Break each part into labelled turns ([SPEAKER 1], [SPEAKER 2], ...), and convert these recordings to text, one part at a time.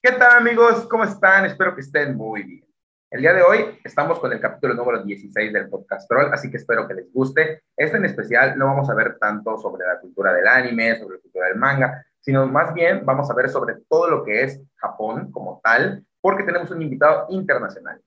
[SPEAKER 1] ¿Qué tal amigos? ¿Cómo están? Espero que estén muy bien. El día de hoy estamos con el capítulo número 16 del podcast Troll, así que espero que les guste. Este en especial no vamos a ver tanto sobre la cultura del anime, sobre la cultura del manga, sino más bien vamos a ver sobre todo lo que es Japón como tal, porque tenemos un invitado internacional.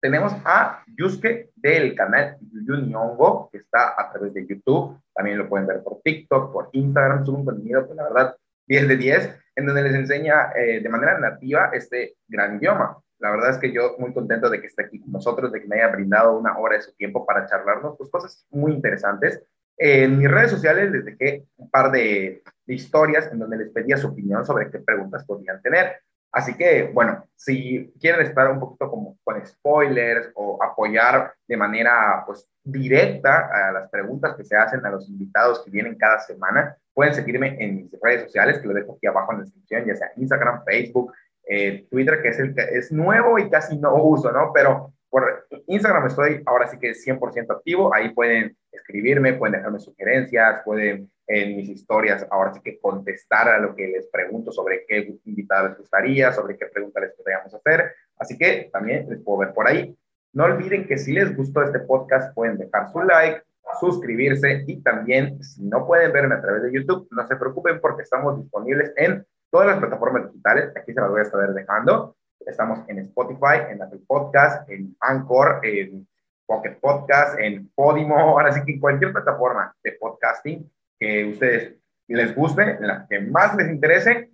[SPEAKER 1] Tenemos a Yusuke del canal Yu que está a través de YouTube. También lo pueden ver por TikTok, por Instagram. Sube un contenido, pues la verdad, 10 de 10 en donde les enseña eh, de manera nativa este gran idioma. La verdad es que yo muy contento de que esté aquí con nosotros, de que me haya brindado una hora de su tiempo para charlarnos, pues cosas muy interesantes. en mis redes sociales les dejé un par de, de historias en donde les pedía su opinión sobre qué preguntas podían tener. Así que, bueno, si quieren estar un poquito como con spoilers o apoyar de manera pues directa a las preguntas que se hacen a los invitados que vienen cada semana, pueden seguirme en mis redes sociales, que lo dejo aquí abajo en la descripción, ya sea Instagram, Facebook, eh, Twitter, que es, el, que es nuevo y casi no uso, ¿no? Pero por Instagram estoy ahora sí que es 100% activo, ahí pueden escribirme, pueden dejarme sugerencias, pueden en mis historias ahora sí que contestar a lo que les pregunto sobre qué invitado les gustaría, sobre qué preguntas les podríamos hacer, así que también les puedo ver por ahí. No olviden que si les gustó este podcast pueden dejar su like, suscribirse y también si no pueden verme a través de YouTube, no se preocupen porque estamos disponibles en todas las plataformas digitales, aquí se las voy a estar dejando. Estamos en Spotify, en Apple Podcast, en Anchor, en Pocket Podcast, en Podimo, ahora sí que en cualquier plataforma de podcasting que ustedes les guste, en la que más les interese,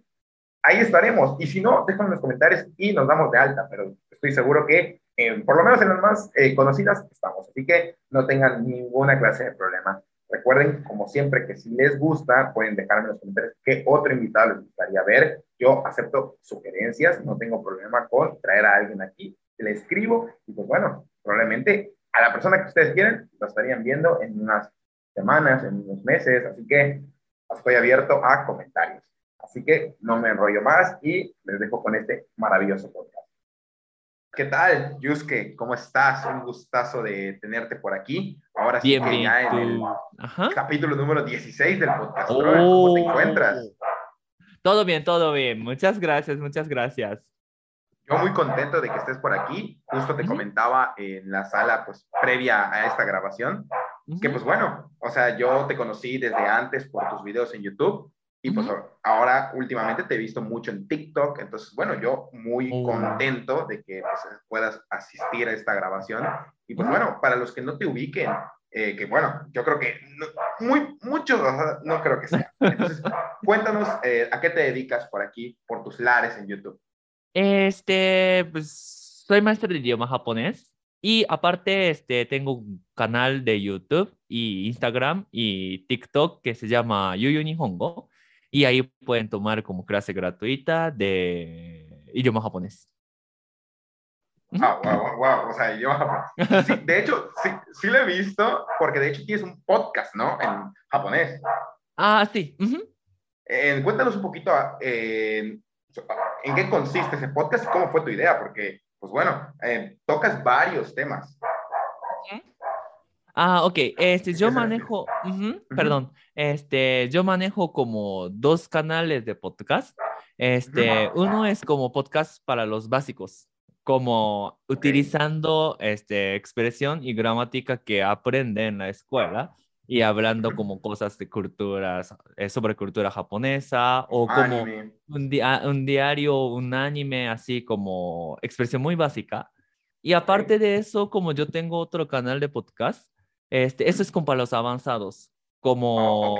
[SPEAKER 1] ahí estaremos. Y si no, déjenme en los comentarios y nos damos de alta, pero estoy seguro que eh, por lo menos en las más eh, conocidas estamos. Así que no tengan ninguna clase de problema. Recuerden, como siempre, que si les gusta, pueden dejarme en los comentarios qué otro invitado les gustaría ver. Yo acepto sugerencias, no tengo problema con traer a alguien aquí. Le escribo y pues bueno, probablemente a la persona que ustedes quieren lo estarían viendo en unas semanas, en unos meses. Así que estoy abierto a comentarios. Así que no me enrollo más y les dejo con este maravilloso podcast. ¿Qué tal, Yusuke? ¿Cómo estás? Un gustazo de tenerte por aquí. Ahora sí que ya en el capítulo número 16 del podcast. ¿Cómo te oh. encuentras?
[SPEAKER 2] Todo bien, todo bien. Muchas gracias, muchas gracias.
[SPEAKER 1] Yo muy contento de que estés por aquí. Justo te comentaba en la sala, pues, previa a esta grabación, que pues bueno, o sea, yo te conocí desde antes por tus videos en YouTube y pues ahora últimamente te he visto mucho en TikTok, entonces bueno, yo muy oh. contento de que pues, puedas asistir a esta grabación. Y pues bueno, para los que no te ubiquen, eh, que bueno, yo creo que muy, muchos no creo que sea. Entonces, cuéntanos eh, a qué te dedicas por aquí, por tus lares en YouTube.
[SPEAKER 2] Este, pues soy maestro de idioma japonés y aparte este, tengo un canal de YouTube y Instagram y TikTok que se llama Yuyu Nihongo y ahí pueden tomar como clase gratuita de idioma japonés.
[SPEAKER 1] Ah, wow, wow, o sea, idioma japonés. Sí, de hecho, sí, sí lo he visto, porque de hecho tienes un podcast, ¿no? En japonés.
[SPEAKER 2] Ah, sí.
[SPEAKER 1] eh, cuéntanos un poquito eh, en qué consiste ese podcast y cómo fue tu idea, porque, pues bueno, eh, tocas varios temas.
[SPEAKER 2] Ah, ok. Este, yo manejo, perdón, este, yo manejo como dos canales de podcast. Este, uno es como podcast para los básicos, como utilizando este, expresión y gramática que aprende en la escuela y hablando como cosas de culturas, eh, sobre cultura japonesa o como un, un, diario, un anime, así como expresión muy básica. Y aparte de eso, como yo tengo otro canal de podcast, este, eso es como para los avanzados, como
[SPEAKER 1] oh,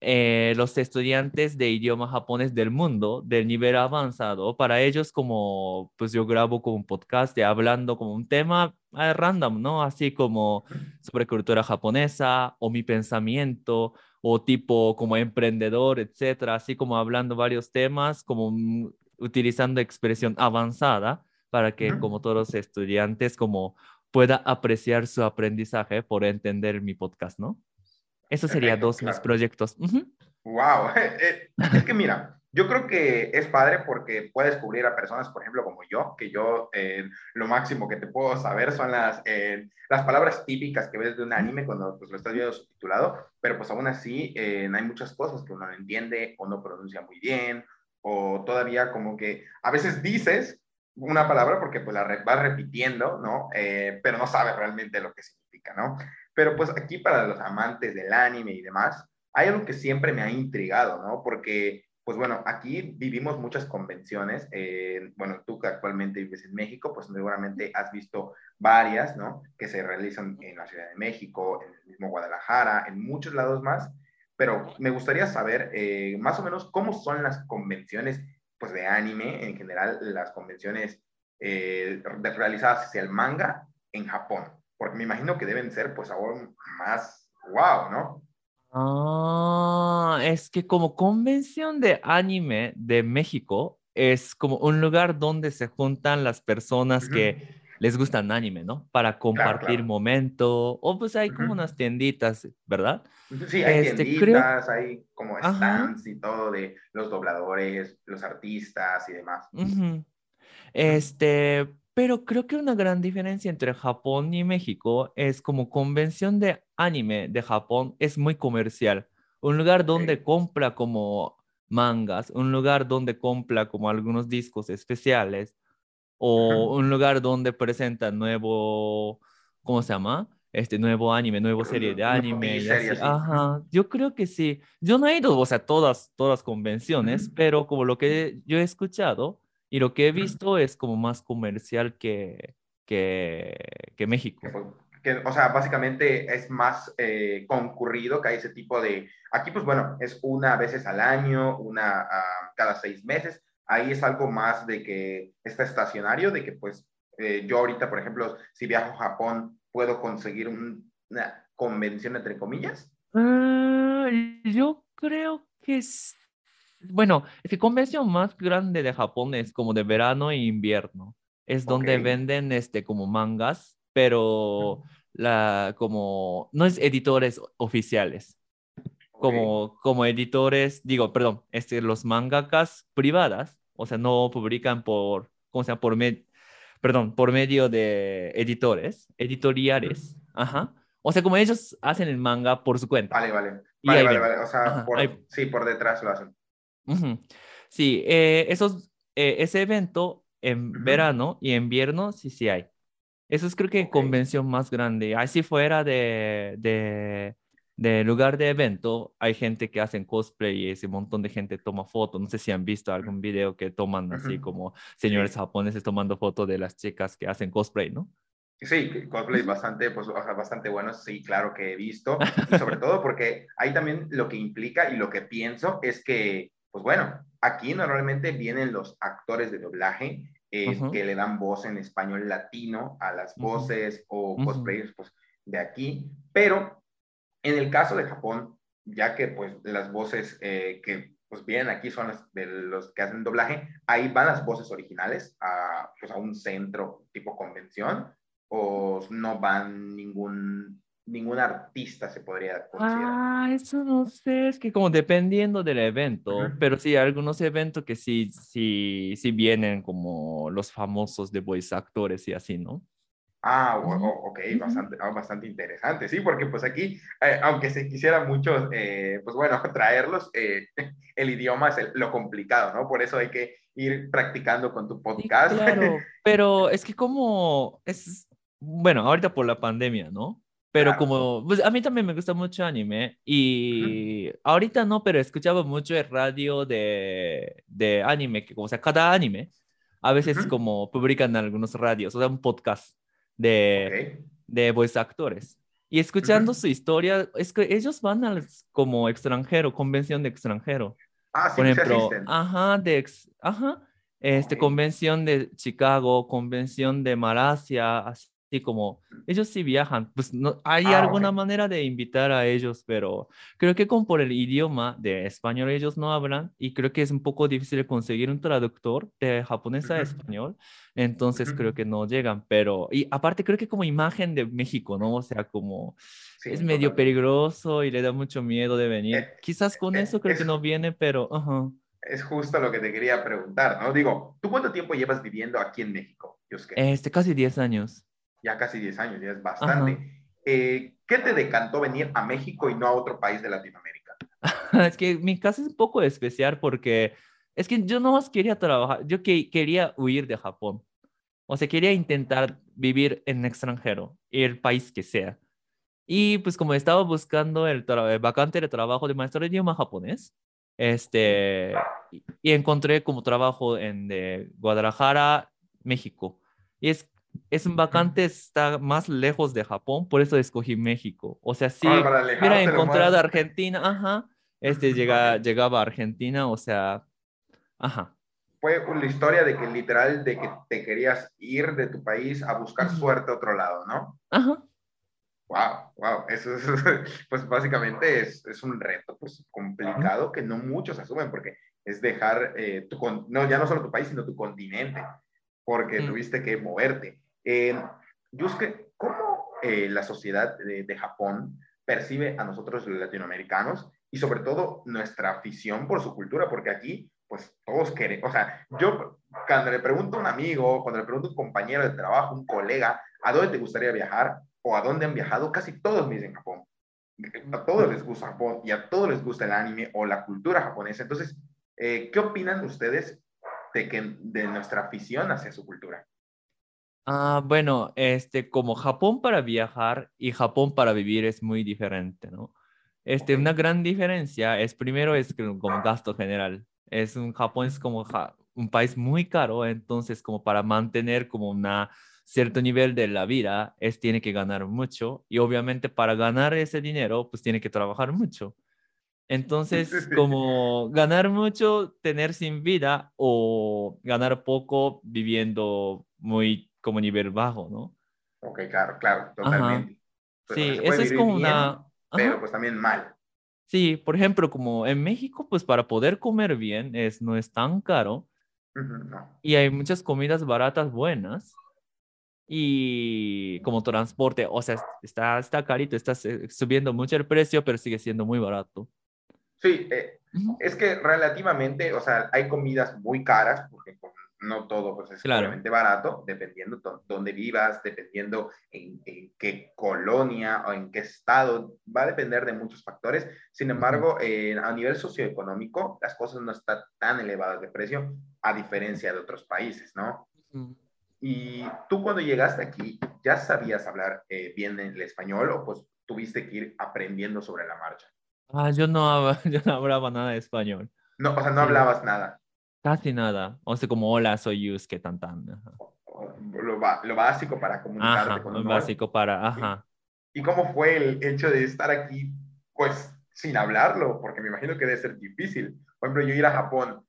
[SPEAKER 2] eh, los estudiantes de idioma japonés del mundo, del nivel avanzado. Para ellos, como pues yo grabo como un podcast de hablando como un tema eh, random, ¿no? Así como sobre cultura japonesa o mi pensamiento o tipo como emprendedor, etcétera, así como hablando varios temas, como utilizando expresión avanzada para que como todos los estudiantes como pueda apreciar su aprendizaje por entender mi podcast, ¿no? Eso sería dos mis proyectos.
[SPEAKER 1] Wow, eh, es que mira, yo creo que es padre porque puedes descubrir a personas, por ejemplo, como yo, que yo eh, lo máximo que te puedo saber son las, eh, las palabras típicas que ves de un anime cuando pues, lo estás viendo subtitulado, pero pues aún así hay muchas cosas que uno no entiende o no pronuncia muy bien o todavía como que a veces dices una palabra porque pues la vas repitiendo, ¿no? Eh, pero no sabes realmente lo que significa, ¿no? Pero pues aquí para los amantes del anime y demás, hay algo que siempre me ha intrigado, ¿no? Porque pues bueno, aquí vivimos muchas convenciones. Eh, bueno, tú que actualmente vives en México, pues seguramente has visto varias, ¿no? Que se realizan en la Ciudad de México, en el mismo Guadalajara, en muchos lados más. Pero me gustaría saber eh, más o menos cómo son las convenciones, pues de anime, en general, las convenciones eh, realizadas hacia el manga en Japón. Porque me imagino que deben ser, pues, aún más wow, ¿no?
[SPEAKER 2] Ah, es que como convención de anime de México es como un lugar donde se juntan las personas que les gustan anime, ¿no? Para compartir momento, o pues hay como unas tienditas, ¿verdad?
[SPEAKER 1] Sí, hay este, tienditas, hay como stands y todo de los dobladores, los artistas y demás.
[SPEAKER 2] Este, pero creo que una gran diferencia entre Japón y México es como convención de anime de Japón es muy comercial. Un lugar donde compra como mangas, un lugar donde compra como algunos discos especiales o un lugar donde presenta nuevo, ¿cómo se llama? Este nuevo anime, nueva serie de anime. Ajá, yo creo que sí. Yo no he ido, o sea, todas, todas convenciones, pero como lo que yo he escuchado, y lo que he visto es como más comercial que, que, que México.
[SPEAKER 1] Que, o sea, básicamente es más eh, concurrido que hay ese tipo de... Aquí, pues bueno, es una veces al año, una uh, cada seis meses. Ahí es algo más de que está estacionario, de que pues eh, yo ahorita, por ejemplo, si viajo a Japón, puedo conseguir una convención entre comillas.
[SPEAKER 2] Uh, yo creo que bueno, es que convención más grande de Japón es como de verano e invierno. Es donde venden este como mangas, pero la como no es editores oficiales. Como, como editores, digo, perdón, este, los mangakas privadas, o sea, no publican por, ¿cómo se llama? Por, perdón, por medio de editores, editoriales, ajá. O sea, como ellos hacen el manga por su cuenta.
[SPEAKER 1] Vale, vale. Vale, vale, vale. O sea, sí, por detrás lo hacen.
[SPEAKER 2] Sí, eh, esos, eh, ese evento en verano y invierno sí, sí hay. Eso es creo que convención más grande. Así fuera de, de, lugar de evento, hay gente que hacen cosplay y ese montón de gente toma fotos. No sé si han visto algún video que toman así como señores japoneses tomando fotos de las chicas que hacen cosplay, ¿no?
[SPEAKER 1] Sí, cosplay bastante, pues, bastante bueno, sí, claro que he visto. Y sobre todo porque ahí también lo que implica y lo que pienso es que pues bueno, aquí normalmente vienen los actores de doblaje eh, que le dan voz en español latino a las voces o cosplayers pues, de aquí, pero en el caso de Japón, ya que pues las voces eh, que pues vienen aquí son las de los que hacen doblaje, ahí van las voces originales a, pues, a un centro tipo convención o no van ningún ningún artista se podría considerar.
[SPEAKER 2] Ah, eso no sé, es que como dependiendo del evento, pero sí, algunos eventos que sí, sí, sí vienen como los famosos de voice actores y así, ¿no?
[SPEAKER 1] Ah, ok, bastante, ah, bastante interesante, sí, porque pues aquí, eh, aunque se quisiera mucho, eh, pues bueno, traerlos, eh, el idioma es lo complicado, ¿no? Por eso hay que ir practicando con tu podcast.
[SPEAKER 2] claro, pero es que como es, bueno, ahorita por la pandemia, ¿no? Pero como, pues a mí también me gusta mucho anime y ahorita no, pero escuchaba mucho el radio de, de anime, que como sea, cada anime, a veces como publican en algunos radios, o sea, un podcast de, de voice actores. Y escuchando su historia, es que ellos van al como extranjero, convención de extranjero.
[SPEAKER 1] Ah, sí, Por ejemplo,
[SPEAKER 2] ajá, de ex, ajá, este, convención de Chicago, convención de Malasia, así Sí, como ellos sí viajan, pues no hay ah, alguna manera de invitar a ellos, pero creo que con por el idioma de español ellos no hablan y creo que es un poco difícil conseguir un traductor de japonés a español, entonces creo que no llegan, pero y aparte creo que como imagen de México, ¿no? O sea, como es medio peligroso y le da mucho miedo de venir. Eh, Quizás con eh, eso creo que no viene, pero
[SPEAKER 1] Es justo lo que te quería preguntar, ¿no? Digo, ¿tú cuánto tiempo llevas viviendo aquí en México,
[SPEAKER 2] Este, casi 10 años
[SPEAKER 1] ya casi 10 años, ya es bastante. Eh, ¿Qué te decantó venir a México y no a otro país de Latinoamérica?
[SPEAKER 2] es que mi caso es un poco especial porque Es que yo no más quería trabajar, yo que, quería huir de Japón. O sea, quería intentar vivir en extranjero, el país que sea. Y pues como estaba buscando el, vacante de trabajo de maestro de idioma japonés, este, y, encontré como trabajo en de Guadalajara, México. Y es, es un vacante, está más lejos de Japón, por eso escogí México. O sea, si ah, hubiera encontrado Argentina, ajá, este llega, llegaba a Argentina, o sea, ajá.
[SPEAKER 1] Fue la historia de que literal, de que te querías ir de tu país a buscar suerte a otro lado, ¿no?
[SPEAKER 2] Ajá.
[SPEAKER 1] Wow, wow, eso es, pues básicamente es, es, un reto pues complicado que no muchos asumen porque es dejar, eh, tu, no, ya no solo tu país, sino tu continente, porque tuviste que moverte. Eh, Yusuke, ¿cómo eh, la sociedad de, de, Japón percibe a nosotros los latinoamericanos y sobre todo nuestra afición por su cultura? Porque aquí, pues todos quieren, o sea, yo cuando le pregunto a un amigo, cuando le pregunto a un compañero de trabajo, un colega, ¿a dónde te gustaría viajar? o a dónde han viajado, casi todos me dicen Japón. A todos les gusta Japón y a todos les gusta el anime o la cultura japonesa. Entonces, eh, ¿qué opinan ustedes de, que, de nuestra afición hacia su cultura?
[SPEAKER 2] Ah, bueno, este, como Japón para viajar y Japón para vivir es muy diferente, ¿no? Este, una gran diferencia es primero es como gasto general. Es un Japón es como un país muy caro, entonces como para mantener como una cierto nivel de la vida es tiene que ganar mucho y obviamente para ganar ese dinero pues tiene que trabajar mucho. Entonces, como ganar mucho, tener sin vida o ganar poco viviendo muy como nivel bajo, ¿no?
[SPEAKER 1] Ok, claro, claro, totalmente.
[SPEAKER 2] sí, eso es como una...
[SPEAKER 1] Pero pues también mal.
[SPEAKER 2] Sí, por ejemplo, como en México, pues para poder comer bien es, no es tan caro. Y hay muchas comidas baratas buenas y como transporte, o sea, está, está carito, está subiendo mucho el precio, pero sigue siendo muy barato.
[SPEAKER 1] Sí, eh, es que relativamente, o sea, hay comidas muy caras, porque no todo pues, es realmente barato, dependiendo de dónde vivas, dependiendo en, qué colonia o en qué estado, va a depender de muchos factores. Sin embargo, eh, a nivel socioeconómico, las cosas no están tan elevadas de precio, a diferencia de otros países, ¿no? Y tú cuando llegaste aquí, ¿ya sabías hablar eh, bien el español o pues tuviste que ir aprendiendo sobre la marcha?
[SPEAKER 2] Ah, yo no, yo no hablaba nada de español.
[SPEAKER 1] No, o sea, no hablabas nada.
[SPEAKER 2] Casi nada. O sea, como hola, soy Yusuke, tan tan.
[SPEAKER 1] Lo, lo, básico para comunicarte
[SPEAKER 2] ajá, con Lo básico para, ajá.
[SPEAKER 1] ¿Y cómo fue el hecho de estar aquí, pues, sin hablarlo? Porque me imagino que debe ser difícil. Por ejemplo, yo ir a Japón,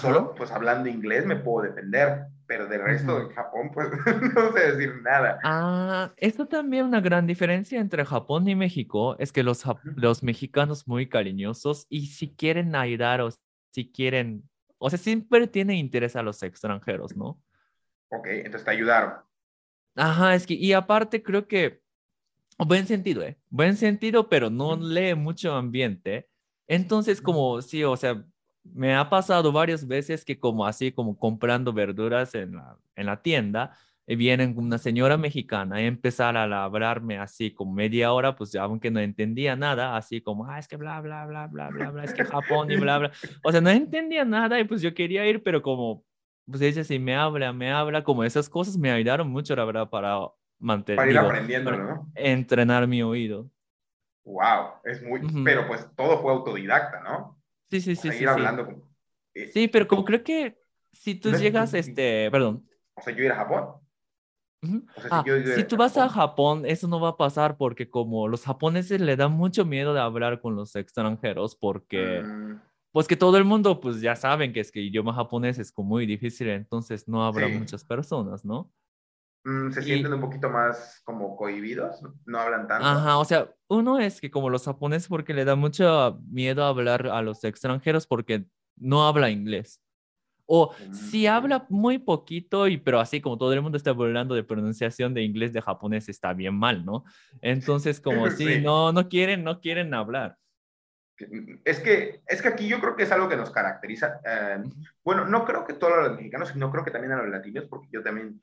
[SPEAKER 1] solo, pues, hablando inglés me puedo defender pero del resto de Japón, pues no sé decir nada.
[SPEAKER 2] Ah, esto también una gran diferencia entre Japón y México es que los, los mexicanos muy cariñosos y si quieren ayudar o si quieren, o sea, siempre tienen interés a los extranjeros, ¿no?
[SPEAKER 1] Ok, entonces te ayudaron.
[SPEAKER 2] Ajá, es que, y aparte creo que, buen sentido, ¿eh? Buen sentido, pero no lee mucho ambiente. Entonces, como, sí, o sea, me ha pasado varias veces que como así, como comprando verduras en la, en la tienda, y viene una señora mexicana y empezar a hablarme así como media hora, pues aunque no entendía nada, así como, ah, es que bla, bla, bla, bla, bla, bla, es que Japón y bla, bla. O sea, no entendía nada y pues yo quería ir, pero como, pues ella sí me habla, me habla, como esas cosas me ayudaron mucho, la verdad, para mantener.
[SPEAKER 1] Para ir aprendiendo, ¿no?
[SPEAKER 2] Entrenar mi oído.
[SPEAKER 1] Wow, es muy, pero pues todo fue autodidacta, ¿no?
[SPEAKER 2] Sí, sí, sí.
[SPEAKER 1] sí, hablando.
[SPEAKER 2] Eh, sí, pero como creo que si tú llegas, este, perdón.
[SPEAKER 1] O sea, yo ir a Japón.
[SPEAKER 2] O sea, si, ah, si tú vas a Japón, eso no va a pasar porque como los japoneses le dan mucho miedo de hablar con los extranjeros porque, mm. pues que todo el mundo, pues ya saben que es que el idioma japonés es como muy difícil, entonces no habrá muchas personas, ¿no?
[SPEAKER 1] Mm, se sienten un poquito más como cohibidos, no hablan tanto.
[SPEAKER 2] Ajá, o sea, uno es que como los japoneses porque le da mucho miedo hablar a los extranjeros porque no habla inglés. O si mm, habla muy poquito, y, pero así como todo el mundo está hablando de pronunciación de inglés de japonés, está bien mal, ¿no? Entonces, como si no, no quieren, no quieren hablar.
[SPEAKER 1] Es que, es que aquí yo creo que es algo que nos caracteriza. Eh, bueno, no creo que todos los mexicanos, sino creo que también a los latinos, porque yo también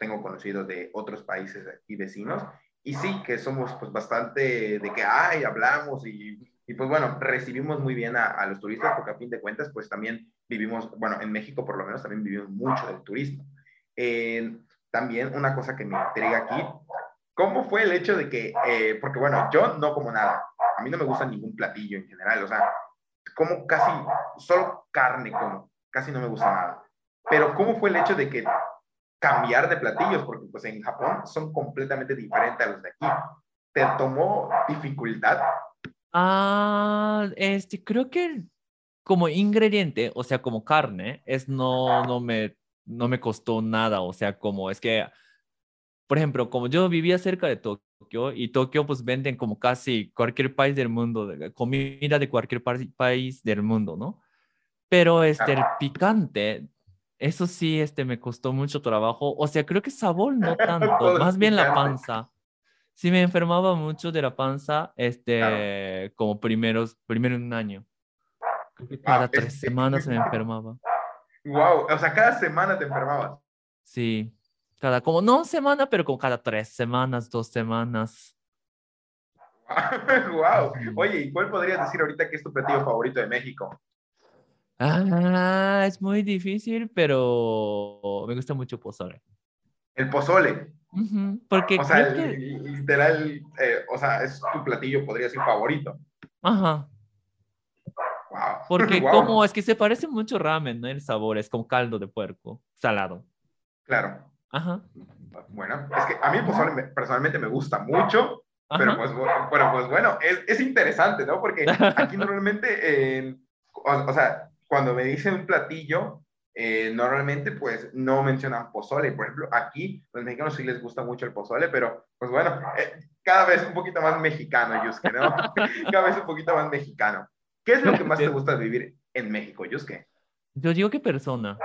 [SPEAKER 1] tengo conocidos de otros países y vecinos, y sí que somos pues bastante de que, ay, hablamos y, y pues bueno, recibimos muy bien a, a, los turistas, porque a fin de cuentas, pues también vivimos, bueno, en México por lo menos también vivimos mucho del turismo. también una cosa que me intriga aquí, ¿cómo fue el hecho de que, eh, porque bueno, yo no como nada, a mí no me gusta ningún platillo en general, o sea, como casi, solo carne como, casi no me gusta nada. Pero ¿cómo fue el hecho de que cambiar de platillos? Porque pues en Japón son completamente diferentes a los de aquí. ¿Te tomó dificultad?
[SPEAKER 2] Ah, este, creo que como ingrediente, o sea, como carne, es no, no me, no me costó nada, o sea, como es que, por ejemplo, como yo vivía cerca de Tokio y Tokio pues venden como casi cualquier país del mundo, comida de cualquier país del mundo, ¿no? Pero este, el picante, eso sí, este, me costó mucho trabajo, o sea, creo que sabor no tanto, más bien la panza. Sí me enfermaba mucho de la panza, este, como primeros, primero un año. Cada tres semanas me enfermaba.
[SPEAKER 1] Wow, o sea, cada semana te enfermabas.
[SPEAKER 2] Sí, cada, como no semana, pero como cada tres semanas, dos semanas.
[SPEAKER 1] wow. Oye, ¿y cuál podrías decir ahorita que es tu platillo favorito de México?
[SPEAKER 2] Ah, es muy difícil, pero me gusta mucho pozole.
[SPEAKER 1] El pozole.
[SPEAKER 2] Porque
[SPEAKER 1] o sea, literal, eh, o sea, es tu platillo, podría ser favorito.
[SPEAKER 2] Ajá. Porque como es que se parece mucho ramen, ¿no? El sabor es como caldo de puerco, salado.
[SPEAKER 1] Claro.
[SPEAKER 2] Ajá.
[SPEAKER 1] Bueno, es que a mí el personalmente me gusta mucho, pero pues, bueno, pues bueno, es, es, interesante, ¿no? Porque aquí normalmente, o, sea, cuando me dicen un platillo, eh, normalmente pues no mencionan pozole. Por ejemplo, aquí los mexicanos sí les gusta mucho el pozole, pero pues bueno, eh, cada vez un poquito más mexicano, Yusuke, ¿no? cada vez un poquito más mexicano. ¿Qué es lo que más te gusta de vivir en México, Yusuke?
[SPEAKER 2] Yo digo que persona.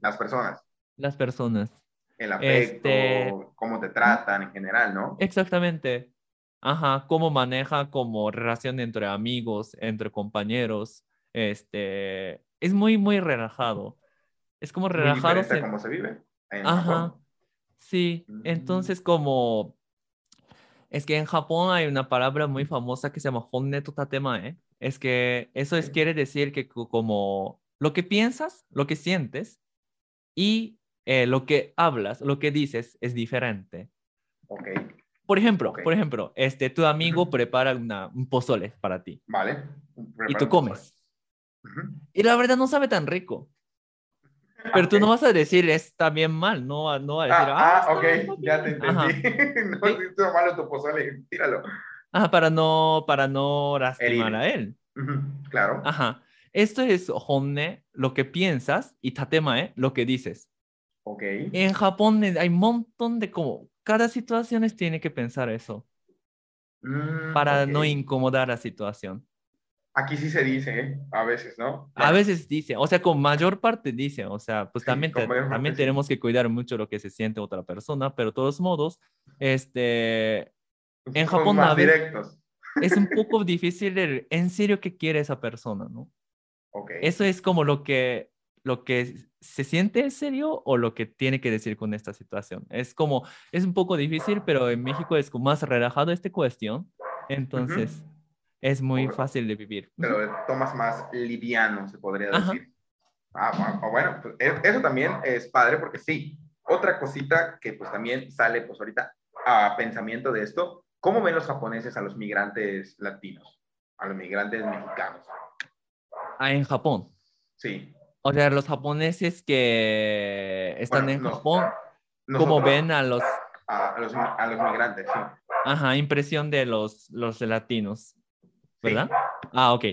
[SPEAKER 1] Las personas.
[SPEAKER 2] Las personas.
[SPEAKER 1] El afecto, este... cómo te tratan en general, ¿no?
[SPEAKER 2] Exactamente. Ajá, cómo maneja como relación entre amigos, entre compañeros. Este, es muy, muy relajado. Es como relajado.
[SPEAKER 1] Muy cómo se vive.
[SPEAKER 2] Ajá. Sí, mm. entonces como es que en Japón hay una palabra muy famosa que se llama honne to tatemae. Es que eso es, quiere decir que como lo que piensas, lo que sientes y eh, lo que hablas, lo que dices es diferente.
[SPEAKER 1] Okay.
[SPEAKER 2] Por ejemplo, por ejemplo, este, tu amigo prepara una, un pozole para ti.
[SPEAKER 1] Vale.
[SPEAKER 2] y tú comes. Y la verdad no sabe tan rico. Pero tú no vas a decir está bien mal, no, no vas a decir,
[SPEAKER 1] ah, ah ok, ya te entendí. no, ¿Sí? malo tu pozole, tíralo.
[SPEAKER 2] Ajá, para no, para no lastimar a él.
[SPEAKER 1] Claro.
[SPEAKER 2] Ajá. Esto es honne, lo que piensas, y tatemae, lo que dices.
[SPEAKER 1] Ok.
[SPEAKER 2] En Japón hay un montón de como, cada situación tiene que pensar eso.
[SPEAKER 1] Mm,
[SPEAKER 2] para no incomodar la situación.
[SPEAKER 1] Aquí sí se dice, ¿eh? a veces, ¿no?
[SPEAKER 2] A veces dice, o sea, con mayor parte dice, o sea, pues también, también tenemos que cuidar mucho lo que se siente otra persona, pero de todos modos, este, en Japón
[SPEAKER 1] más directos.
[SPEAKER 2] es un poco difícil el, en serio que quiere esa persona, ¿no?
[SPEAKER 1] Okay.
[SPEAKER 2] Eso es como lo que, lo que se siente en serio o lo que tiene que decir con esta situación. Es como, es un poco difícil, pero en México es más relajado esta cuestión, entonces es muy fácil de vivir.
[SPEAKER 1] Pero tomas más liviano, se podría decir. Ah, bueno, pues e, eso también es padre porque sí. Otra cosita que pues también sale pues ahorita a pensamiento de esto, ¿cómo ven los japoneses a los migrantes latinos, a los migrantes mexicanos?
[SPEAKER 2] Ah, en Japón.
[SPEAKER 1] Sí.
[SPEAKER 2] O sea, los japoneses que están en Japón, ¿cómo ven a los...
[SPEAKER 1] A, los... a los migrantes, sí.
[SPEAKER 2] Ajá, impresión de los, los latinos. ¿verdad? Ah, ok.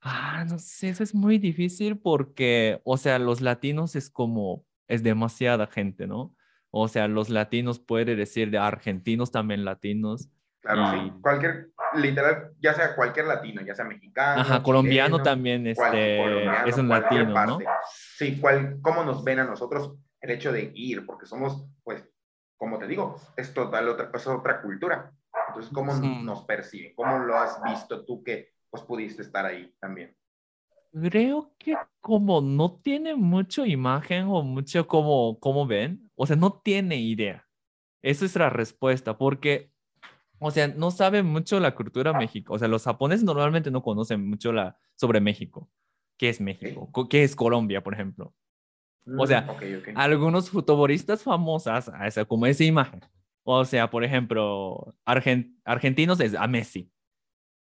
[SPEAKER 2] Ah, no sé, eso es muy difícil porque, o sea, los latinos es como, es demasiada gente, ¿no? O sea, los latinos puede decir de argentinos también latinos.
[SPEAKER 1] Claro, sí. Cualquier, literal, ya sea cualquier latino, ya sea mexicano.
[SPEAKER 2] Ajá, colombiano también este, es un latino, ¿no?
[SPEAKER 1] Sí, cuál, cómo nos ven a nosotros el hecho de ir, porque somos, pues, como te digo, es total otra, es otra cultura. Entonces, ¿cómo nos perciben? ¿Cómo lo has visto tú que pues pudiste estar ahí también?
[SPEAKER 2] Creo que como no tiene mucho imagen o mucho como, como ven, o sea, no tiene idea. Esa es la respuesta, porque, o sea, no sabe mucho la cultura México. O sea, los japoneses normalmente no conocen mucho la, sobre México. qué es México, qué es Colombia, por ejemplo. O sea,
[SPEAKER 1] mm,
[SPEAKER 2] algunos futbolistas famosas, como esa imagen. O sea, por ejemplo, argentinos es a Messi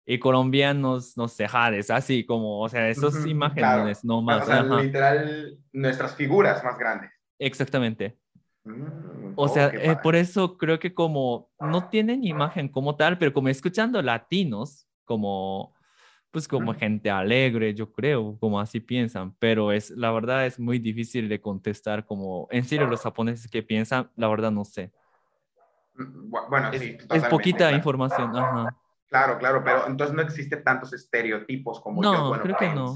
[SPEAKER 2] y colombianos, no sé, Jades, así como, o sea, esas imágenes no más.
[SPEAKER 1] O sea, literal, nuestras figuras más grandes.
[SPEAKER 2] Exactamente. Mm, o sea, eh, por eso creo que como no tienen imagen como tal, pero como escuchando latinos, como pues como gente alegre, yo creo, como así piensan, pero es la verdad es muy difícil de contestar como en serio los japoneses que piensan, la verdad no sé.
[SPEAKER 1] Mm, bueno,
[SPEAKER 2] sí, es poquita información, ajá.
[SPEAKER 1] Claro, claro, pero entonces no existe tantos estereotipos como
[SPEAKER 2] no,
[SPEAKER 1] yo
[SPEAKER 2] bueno, creo que no.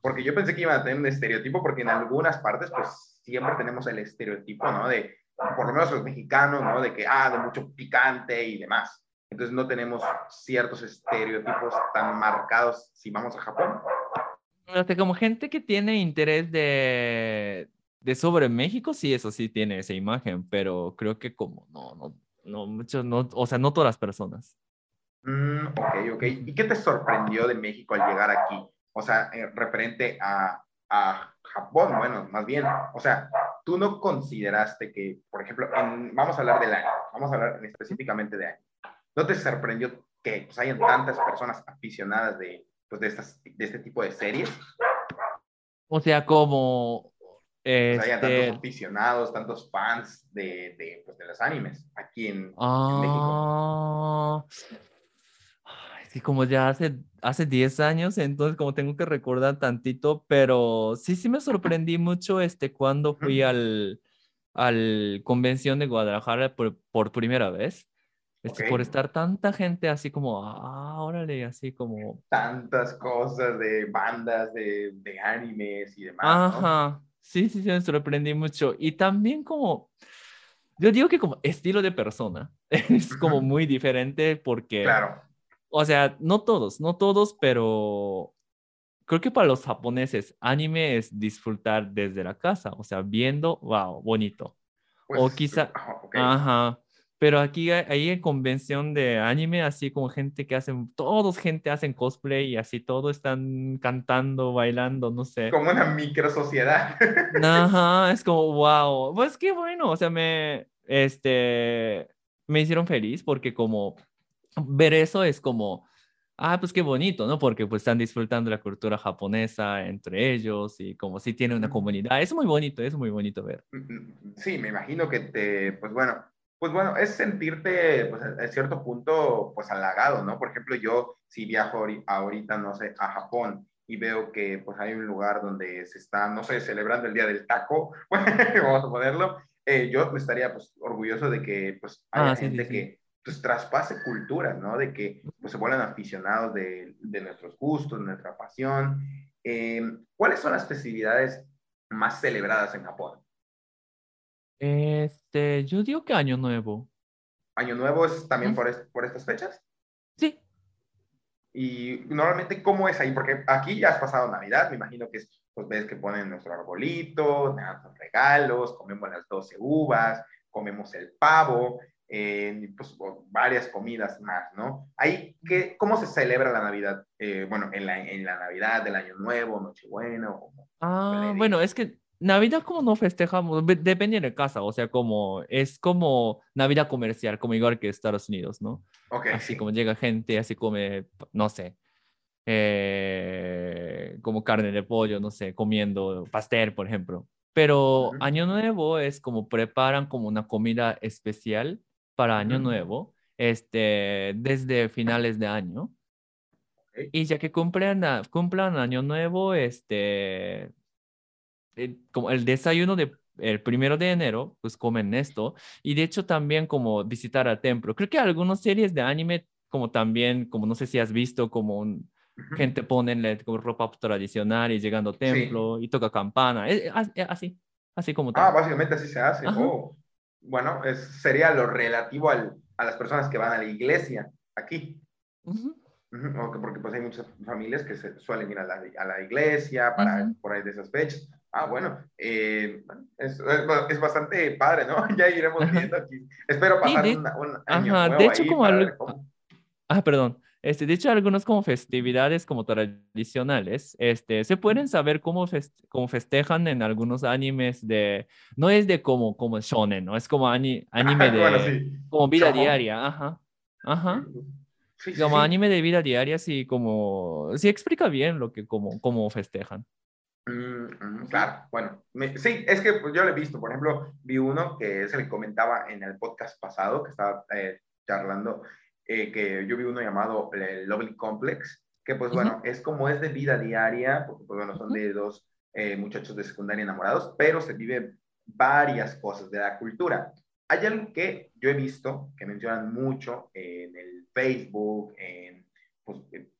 [SPEAKER 1] Porque yo pensé que iban a tener un estereotipo porque en algunas partes pues siempre tenemos el estereotipo, ¿no? De por lo menos los mexicanos, ¿no? De que ah, de mucho picante y demás. Entonces no tenemos ciertos estereotipos tan marcados si vamos a Japón.
[SPEAKER 2] Sea, como gente que tiene interés de, de sobre México, sí, eso sí tiene esa imagen, pero creo que como no, no, no, muchos, no, o sea, no todas las personas.
[SPEAKER 1] Mm, ok, ok. ¿Y qué te sorprendió de México al llegar aquí? O sea, eh, referente a, a, Japón, bueno, más bien, o sea, tú no consideraste que, por ejemplo, vamos a hablar del año, vamos a hablar específicamente de año. ¿No te sorprendió que pues, hayan tantas personas aficionadas de, pues, de, estas, de este tipo de series?
[SPEAKER 2] O sea, como...
[SPEAKER 1] Este... Tantos aficionados, tantos fans de, de, pues, de los animes aquí en, México.
[SPEAKER 2] Ah, que como ya hace, hace 10 años, entonces como tengo que recordar tantito, pero sí, sí me sorprendí mucho este, cuando fui al, al convención de Guadalajara por, por primera vez. Este, Por estar tanta gente así como, ah, órale, así como...
[SPEAKER 1] Tantas cosas de bandas, de, de animes y demás.
[SPEAKER 2] Ajá, sí, sí, sí, me sorprendí mucho. Y también como, yo digo que como estilo de persona es como muy diferente porque...
[SPEAKER 1] Claro.
[SPEAKER 2] O sea, no todos, no todos, pero creo que para los japoneses anime es disfrutar desde la casa, o sea, viendo, wow, bonito. o pues, quizá, ajá, pero aquí hay, en convención de anime, así como gente que hacen, todos gente hacen cosplay y así todos están cantando, bailando, no sé.
[SPEAKER 1] Como una micro sociedad.
[SPEAKER 2] Ajá, es como, wow, pues qué bueno, o sea, me, este, me hicieron feliz porque como ver eso es como, ah, pues qué bonito, ¿no? Porque pues están disfrutando la cultura japonesa entre ellos y como si tiene una comunidad. Es muy bonito, es muy bonito ver.
[SPEAKER 1] Sí, me imagino que te, pues bueno, pues bueno, es sentirte, pues, a cierto punto, pues halagado, ¿no? Por ejemplo, yo si viajo ahorita, no sé, a Japón y veo que pues hay un lugar donde se está, no sé, celebrando el Día del Taco, vamos a ponerlo, eh, yo estaría pues orgulloso de que pues haya ah, gente que pues traspase culturas, ¿no? De que pues se vuelvan aficionados de, de nuestros gustos, de nuestra pasión. Eh, ¿Cuáles son las festividades más celebradas en Japón?
[SPEAKER 2] Este, yo digo que Año Nuevo.
[SPEAKER 1] ¿Año Nuevo es también por, por estas fechas?
[SPEAKER 2] Sí.
[SPEAKER 1] Y normalmente, ¿cómo es ahí? Porque aquí ya has pasado Navidad, me imagino que pues ves que ponen nuestro arbolito, nuestros regalos, comemos las 12 uvas, comemos el pavo, eh, pues varias comidas más, ¿no? Ahí, ¿qué, ¿cómo se celebra la Navidad? Eh, bueno, en la, en la Navidad del Año Nuevo, Nochebuena.
[SPEAKER 2] ah, bueno, es que Navidad como no festejamos, depende de casa, o sea, como es como Navidad comercial, como igual que Estados Unidos, ¿no? Así como llega gente, así come, no sé, eh, como carne de pollo, no sé, comiendo pastel, por ejemplo. Pero Año Nuevo es como preparan como una comida especial para Año Nuevo, este, desde finales de año. Y ya que cumplan, cumplan Año Nuevo, este, eh, como el desayuno de el primero de enero, pues comen esto. Y de hecho también como visitar al templo. Creo que algunas series de anime, como también, como no sé si has visto, como un, gente pone como ropa tradicional y llegando al templo y toca campana. Eh, eh, así, así como
[SPEAKER 1] Ah, básicamente así se hace. Oh, bueno, es, sería lo relativo al, a las personas que van a la iglesia aquí. Porque pues hay muchas familias que se suelen ir a la, a la iglesia para por ahí de esas fechas. Ah, bueno, eh, es, es, bastante padre, ¿no? ya iremos viendo aquí. Espero pasar un, año
[SPEAKER 2] Ajá, de hecho, como, Ah, perdón. Este, de hecho, algunas como festividades como tradicionales, este, se pueden saber cómo, cómo festejan en algunos animes de, no es de como, como shonen, ¿no? Es como anime de, como vida diaria, ajá, ajá. como anime de vida diaria, sí, como, sí explica bien lo que, como, cómo festejan.
[SPEAKER 1] Mm, mm, claro, bueno, sí, es que pues, yo lo he visto, por ejemplo, vi uno que se le comentaba en el podcast pasado, que estaba eh, charlando, eh, que yo vi uno llamado el Lovely Complex, que pues bueno, es como es de vida diaria, porque pues bueno, son de dos eh, muchachos de secundaria enamorados, pero se vive varias cosas de la cultura. Hay algo que yo he visto que mencionan mucho en el Facebook, en, pues, en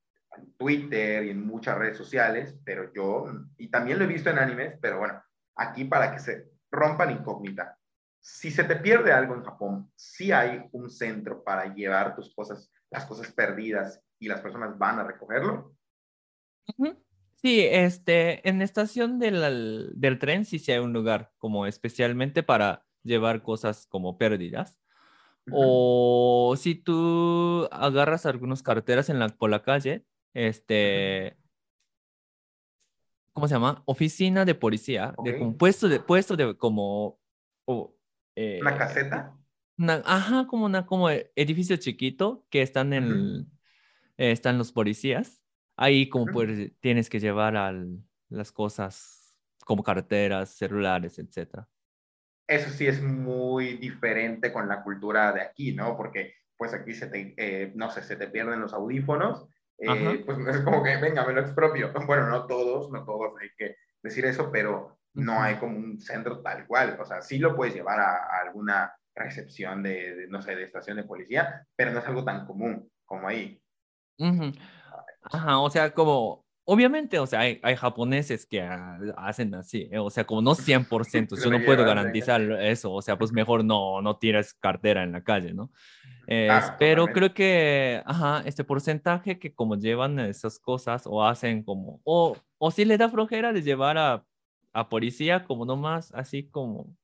[SPEAKER 1] Twitter y en muchas redes sociales, pero yo, y también lo he visto en animes, pero bueno, aquí para que se rompan incógnita. Si se te pierde algo en Japón, sí hay un centro para llevar tus cosas, las cosas perdidas y las personas van a recogerlo.
[SPEAKER 2] Sí, este, en la estación del, del tren sí, sí hay un lugar como especialmente para llevar cosas como perdidas. O si tú agarras algunas carteras en la, por la calle, este, ¿cómo se llama? Oficina de policía, de un puesto de, puesto de como...
[SPEAKER 1] Eh, ¿Una caseta?
[SPEAKER 2] ajá, como una como edificio chiquito que están en... están los policías. Ahí como pues, tienes que llevar al, las cosas como carteras, celulares, etc.
[SPEAKER 1] Eso sí es muy diferente con la cultura de aquí, ¿no? Porque pues aquí se te, eh, no sé, se te pierden los audífonos eh, pues es como que, venga, me lo expropio. Bueno, no todos, no todos hay que decir eso, pero no hay como un centro tal cual. O sea, sí lo puedes llevar a, alguna recepción de, no sé, de estación de policía, pero no es algo tan común como ahí.
[SPEAKER 2] Ajá, o sea, como, obviamente, o sea, hay, hay japoneses que hacen así, ¿eh? o sea, como no 100%, yo no puedo garantizar eso, o sea, pues mejor no, no tires cartera en la calle, ¿no? pero creo que, ajá, este porcentaje que como llevan esas cosas o hacen como, o, o si le da flojera de llevar a, a policía como nomás, así como,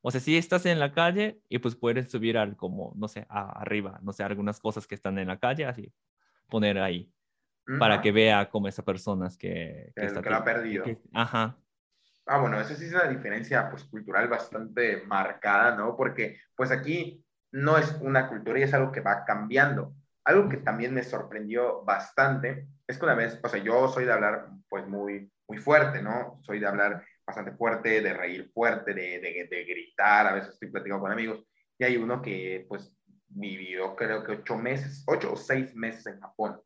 [SPEAKER 2] o sea, si estás en la calle y pues puedes subir al como, no sé, arriba, no sé, algunas cosas que están en la calle, así, poner ahí, para que vea como esas personas que,
[SPEAKER 1] que, que lo ha perdido.
[SPEAKER 2] ajá.
[SPEAKER 1] Ah, bueno, eso sí es una diferencia pues cultural bastante marcada, ¿no? Porque pues aquí no es una cultura y es algo que va cambiando. Algo que también me sorprendió bastante es que una vez, o sea, yo soy de hablar pues muy, muy fuerte, ¿no? Soy de hablar bastante fuerte, de reír fuerte, de, de, gritar, a veces estoy platicando con amigos y hay uno que pues vivió creo que ocho meses, ocho o seis meses en Japón,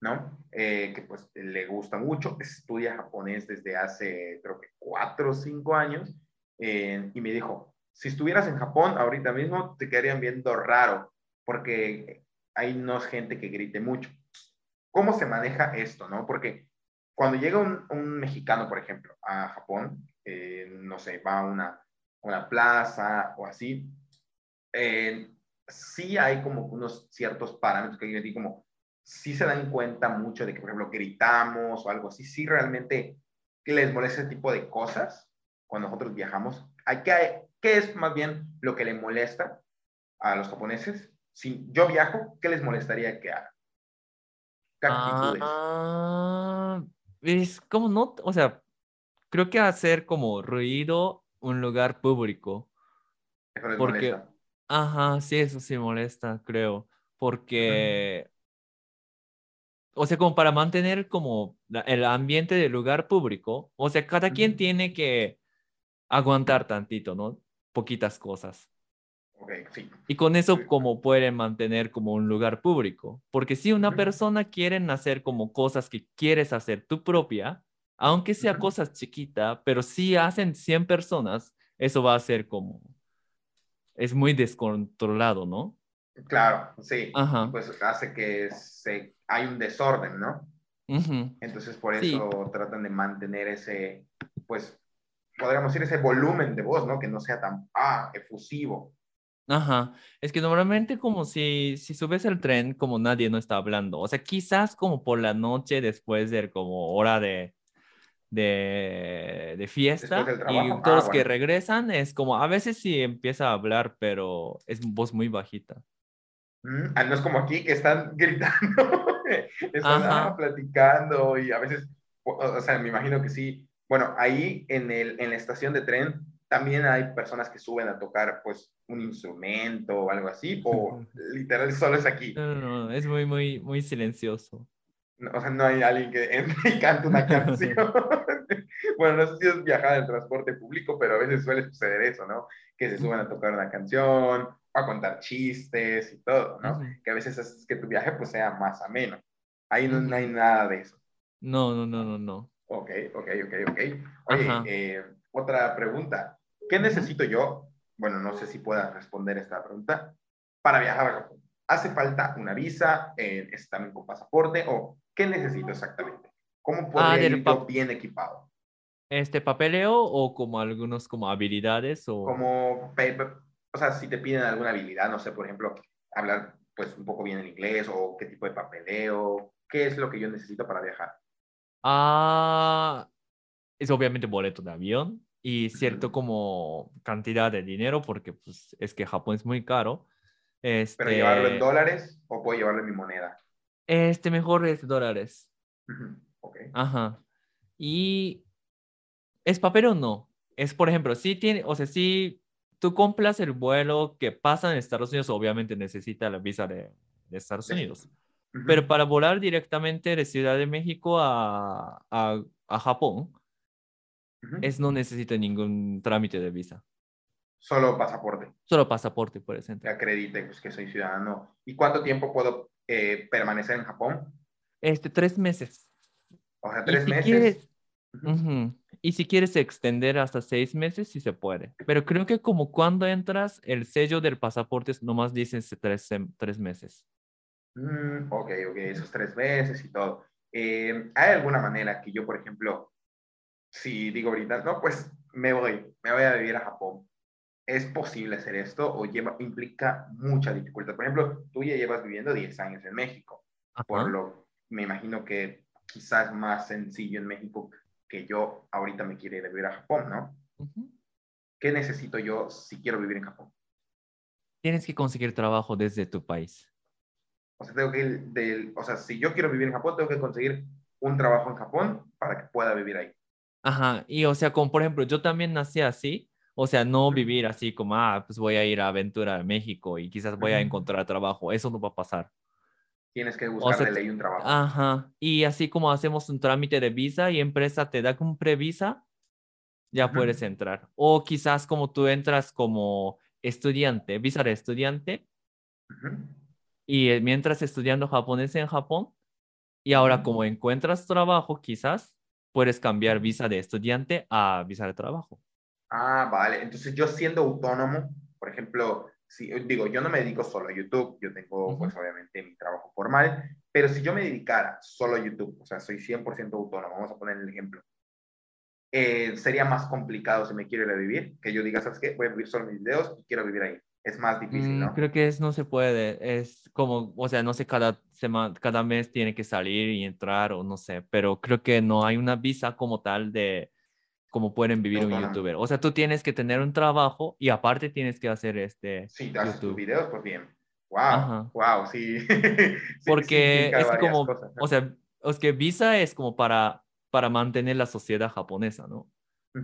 [SPEAKER 1] ¿no? Eh, que pues le gusta mucho, estudia japonés desde hace creo que cuatro o cinco años eh, y me dijo, si estuvieras en Japón ahorita mismo, te quedarían viendo raro, porque hay no es gente que grite mucho. ¿Cómo se maneja esto, no? Porque cuando llega un, mexicano, por ejemplo, a Japón, eh, no sé, va a una, una plaza o así, eh, sí hay como unos ciertos parámetros que yo como, sí se dan cuenta mucho de que, por ejemplo, gritamos o algo así, sí realmente les molesta ese tipo de cosas cuando nosotros viajamos. Hay que ¿Qué es más bien lo que le molesta a los japoneses? Si yo viajo, ¿qué les molestaría que haga?
[SPEAKER 2] ¿Qué actitudes? Ah, es como no, o sea, creo que hacer como ruido un lugar público.
[SPEAKER 1] Porque, molesta.
[SPEAKER 2] Ajá, sí, eso sí molesta, creo. Porque, o sea, como para mantener como el ambiente del lugar público, o sea, cada quien tiene que aguantar tantito, ¿no? poquitas cosas. Y con eso como pueden mantener como un lugar público. Porque si una persona quiere hacer como cosas que quieres hacer tú propia, aunque sea cosas chiquitas, pero si hacen 100 personas, eso va a ser como... Es muy descontrolado, ¿no?
[SPEAKER 1] Claro, sí. Pues hace que se, hay un desorden, ¿no? Entonces por eso tratan de mantener ese, pues, podríamos decir, ese volumen de voz, ¿no? Que no sea tan, ah, efusivo.
[SPEAKER 2] Ajá, es que normalmente como si, si subes el tren, como nadie no está hablando, o sea, quizás como por la noche después de como hora de, de, de fiesta y todos los ah, que regresan es como, a veces sí empieza a hablar, pero es voz muy bajita.
[SPEAKER 1] Mm, ah, no es como aquí que están gritando. Están ah, platicando y a veces, o sea, me imagino que sí. Bueno, ahí en, el, en la estación de tren también hay personas que suben a tocar pues un instrumento o algo así, o literal solo es aquí.
[SPEAKER 2] No, no, no, es muy, muy, muy silencioso.
[SPEAKER 1] o sea, no hay alguien que entre y cante una canción. bueno, no sé si es viajar en transporte público, pero a veces suele suceder eso, ¿no? Que se suben a tocar una canción, a contar chistes y todo, ¿no? Que a veces es que tu viaje pues sea más ameno. Ahí no, no hay nada de eso.
[SPEAKER 2] No, no, no, no, no.
[SPEAKER 1] Ok, ok, ok, ok. Oye, eh, otra pregunta. ¿Qué necesito yo? Bueno, no sé si pueda responder esta pregunta. Para viajar a Japón. ¿Hace falta una visa? Eh, ¿Es también con pasaporte? ¿O qué necesito exactamente? ¿Cómo puedo ah, ir bien equipado?
[SPEAKER 2] ¿Este papeleo o como algunos como habilidades? O...
[SPEAKER 1] Como, o sea, si te piden alguna habilidad, no sé, por ejemplo, hablar pues un poco bien el inglés o qué tipo de papeleo, qué es lo que yo necesito para viajar.
[SPEAKER 2] Ah, es obviamente boleto de avión y cierto como cantidad de dinero porque pues es que Japón es muy caro.
[SPEAKER 1] Este, ¿Pero llevarlo en dólares o puedo llevarlo en mi moneda?
[SPEAKER 2] Este mejor es dólares.
[SPEAKER 1] Ok.
[SPEAKER 2] Ajá. Y es papel o no. Es, por ejemplo, si tiene, o sea, si tú compras el vuelo que pasa en Estados Unidos, obviamente necesita la visa de, de Estados Unidos. Pero para volar directamente de Ciudad de México a, a, a Japón, es no necesita ningún trámite de visa.
[SPEAKER 1] Solo pasaporte.
[SPEAKER 2] Solo pasaporte, por ejemplo.
[SPEAKER 1] Que acredite pues, que soy ciudadano. ¿Y cuánto tiempo puedo eh, permanecer en Japón?
[SPEAKER 2] Este, tres meses.
[SPEAKER 1] O sea, tres meses.
[SPEAKER 2] Y si quieres extender hasta seis meses, sí se puede. Pero creo que como cuando entras, el sello del pasaporte nomás dice tres, tres meses.
[SPEAKER 1] Mm, ok, ok, esos tres meses y todo. Eh, ¿Hay alguna manera que yo, por ejemplo, si digo ahorita, no, pues me voy, me voy a vivir a Japón. ¿Es posible hacer esto o lleva, implica mucha dificultad? Por ejemplo, tú ya llevas viviendo 10 años en México, por lo me imagino que quizás más sencillo en México que yo ahorita me quiero ir a vivir a Japón, ¿no? ¿Qué necesito yo si quiero vivir en Japón?
[SPEAKER 2] Tienes que conseguir trabajo desde tu país.
[SPEAKER 1] O sea, tengo que, o sea, si yo quiero vivir en Japón, tengo que conseguir un trabajo en Japón para que pueda vivir ahí.
[SPEAKER 2] Ajá, y o sea, como por ejemplo, yo también nací así, o sea, no vivir así como, ah, pues voy a ir a Aventura a México y quizás voy a encontrar trabajo, eso no va a pasar.
[SPEAKER 1] Tienes que buscar de ley un trabajo.
[SPEAKER 2] Ajá, y así como hacemos un trámite de visa y empresa te da como previsa, ya puedes entrar. O quizás como tú entras como estudiante, visa de estudiante, y mientras estudiando japonés en Japón, y ahora como encuentras trabajo, quizás puedes cambiar visa de estudiante a visa de trabajo.
[SPEAKER 1] Ah, vale. Entonces yo siendo autónomo, por ejemplo, si digo, yo no me dedico solo a YouTube, yo tengo pues obviamente mi trabajo formal, pero si yo me dedicara solo a YouTube, o sea, soy 100% autónomo, vamos a poner el ejemplo, eh, sería más complicado si me quiero ir a vivir, que yo diga, ¿sabes qué? Voy a vivir solo mis videos y quiero vivir ahí es más difícil, mm, ¿no?
[SPEAKER 2] creo que es, no se puede, es como, o sea, no sé, cada, semana, cada mes tiene que salir y entrar o no sé, pero creo que no hay una visa como tal de cómo pueden vivir un youtuber. O sea, tú tienes que tener un trabajo y aparte tienes que hacer este...
[SPEAKER 1] Sí, haces tus videos, pues bien. Wow, wow, sí.
[SPEAKER 2] Porque es como, o sea, es que visa es como para, para mantener la sociedad japonesa, ¿no?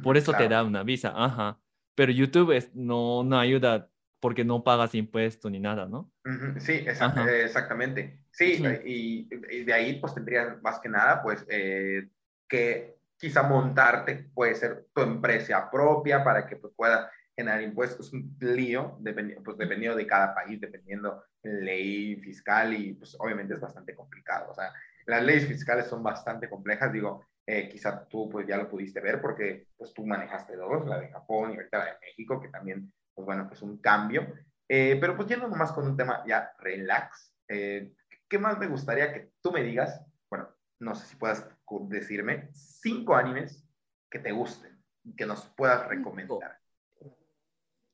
[SPEAKER 2] Por eso te da una visa, ajá. Pero YouTube es, no, no ayuda porque no pagas impuestos ni nada, ¿no?
[SPEAKER 1] Sí, exactamente. Sí, Y, de ahí pues tendrías más que nada pues eh, que quizá montarte, puede ser tu empresa propia para que pues, pueda generar impuestos, un lío, dependiendo, pues dependiendo de cada país, dependiendo de ley fiscal y pues obviamente es bastante complicado. O sea, las leyes fiscales son bastante complejas, digo, eh, quizá tú pues ya lo pudiste ver porque pues tú manejaste dos, la de Japón y ahorita la de México, que también pues bueno, pues un cambio. Eh, pero pues yendo nomás con un tema ya relax, eh, ¿qué más me gustaría que tú me digas? Bueno, no sé si puedas decirme cinco animes que te gusten, que nos puedas recomendar.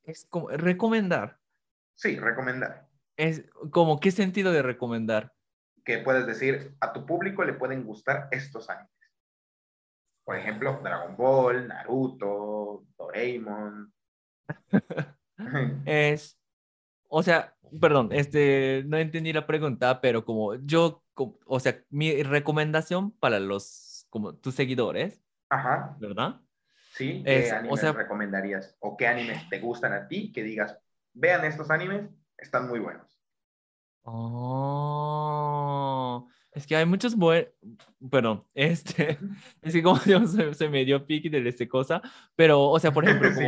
[SPEAKER 2] Es como recomendar.
[SPEAKER 1] Sí, recomendar.
[SPEAKER 2] Es como, ¿qué sentido de recomendar?
[SPEAKER 1] Que puedes decir, a tu público le pueden gustar estos animes. Por ejemplo, Dragon Ball, Naruto, Doraemon,
[SPEAKER 2] es, o sea, perdón, este, no entendí la pregunta, pero como yo o sea, mi recomendación para los, como tus seguidores,
[SPEAKER 1] Ajá.
[SPEAKER 2] ¿verdad?
[SPEAKER 1] Sí, ¿qué
[SPEAKER 2] Es- o
[SPEAKER 1] animes
[SPEAKER 2] sea-
[SPEAKER 1] recomendarías? ¿O qué animes te gustan a ti? Que digas, vean estos animes, están muy buenos.
[SPEAKER 2] Oh, es que hay muchos buenos, perdón, este, es que como se, se me dio pique de esta cosa, pero, o sea, por ejemplo,
[SPEAKER 1] Sí.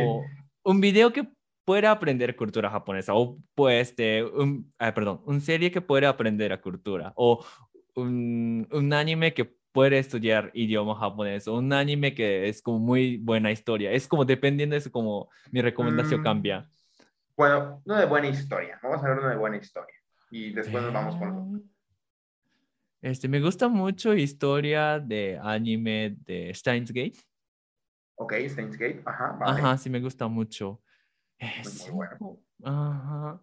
[SPEAKER 2] Un video que pueda aprender cultura japonesa, o pues, este, un, ah, perdón, un serie que pueda aprender a cultura, o un, un anime que puede estudiar idioma japonés, o un anime que es como muy buena historia, es como dependiendo de eso, como mi recomendación
[SPEAKER 1] Mm.
[SPEAKER 2] cambia.
[SPEAKER 1] Bueno, uno de buena historia. Vamos a ver uno de buena historia. Y después nos vamos con.
[SPEAKER 2] Este, me gusta mucho historia de anime de Steins Gate.
[SPEAKER 1] Ok, Steins Gate. Ajá, vale.
[SPEAKER 2] Ajá, sí me gusta mucho. Eh,
[SPEAKER 1] Muy, muy bueno.
[SPEAKER 2] Ajá.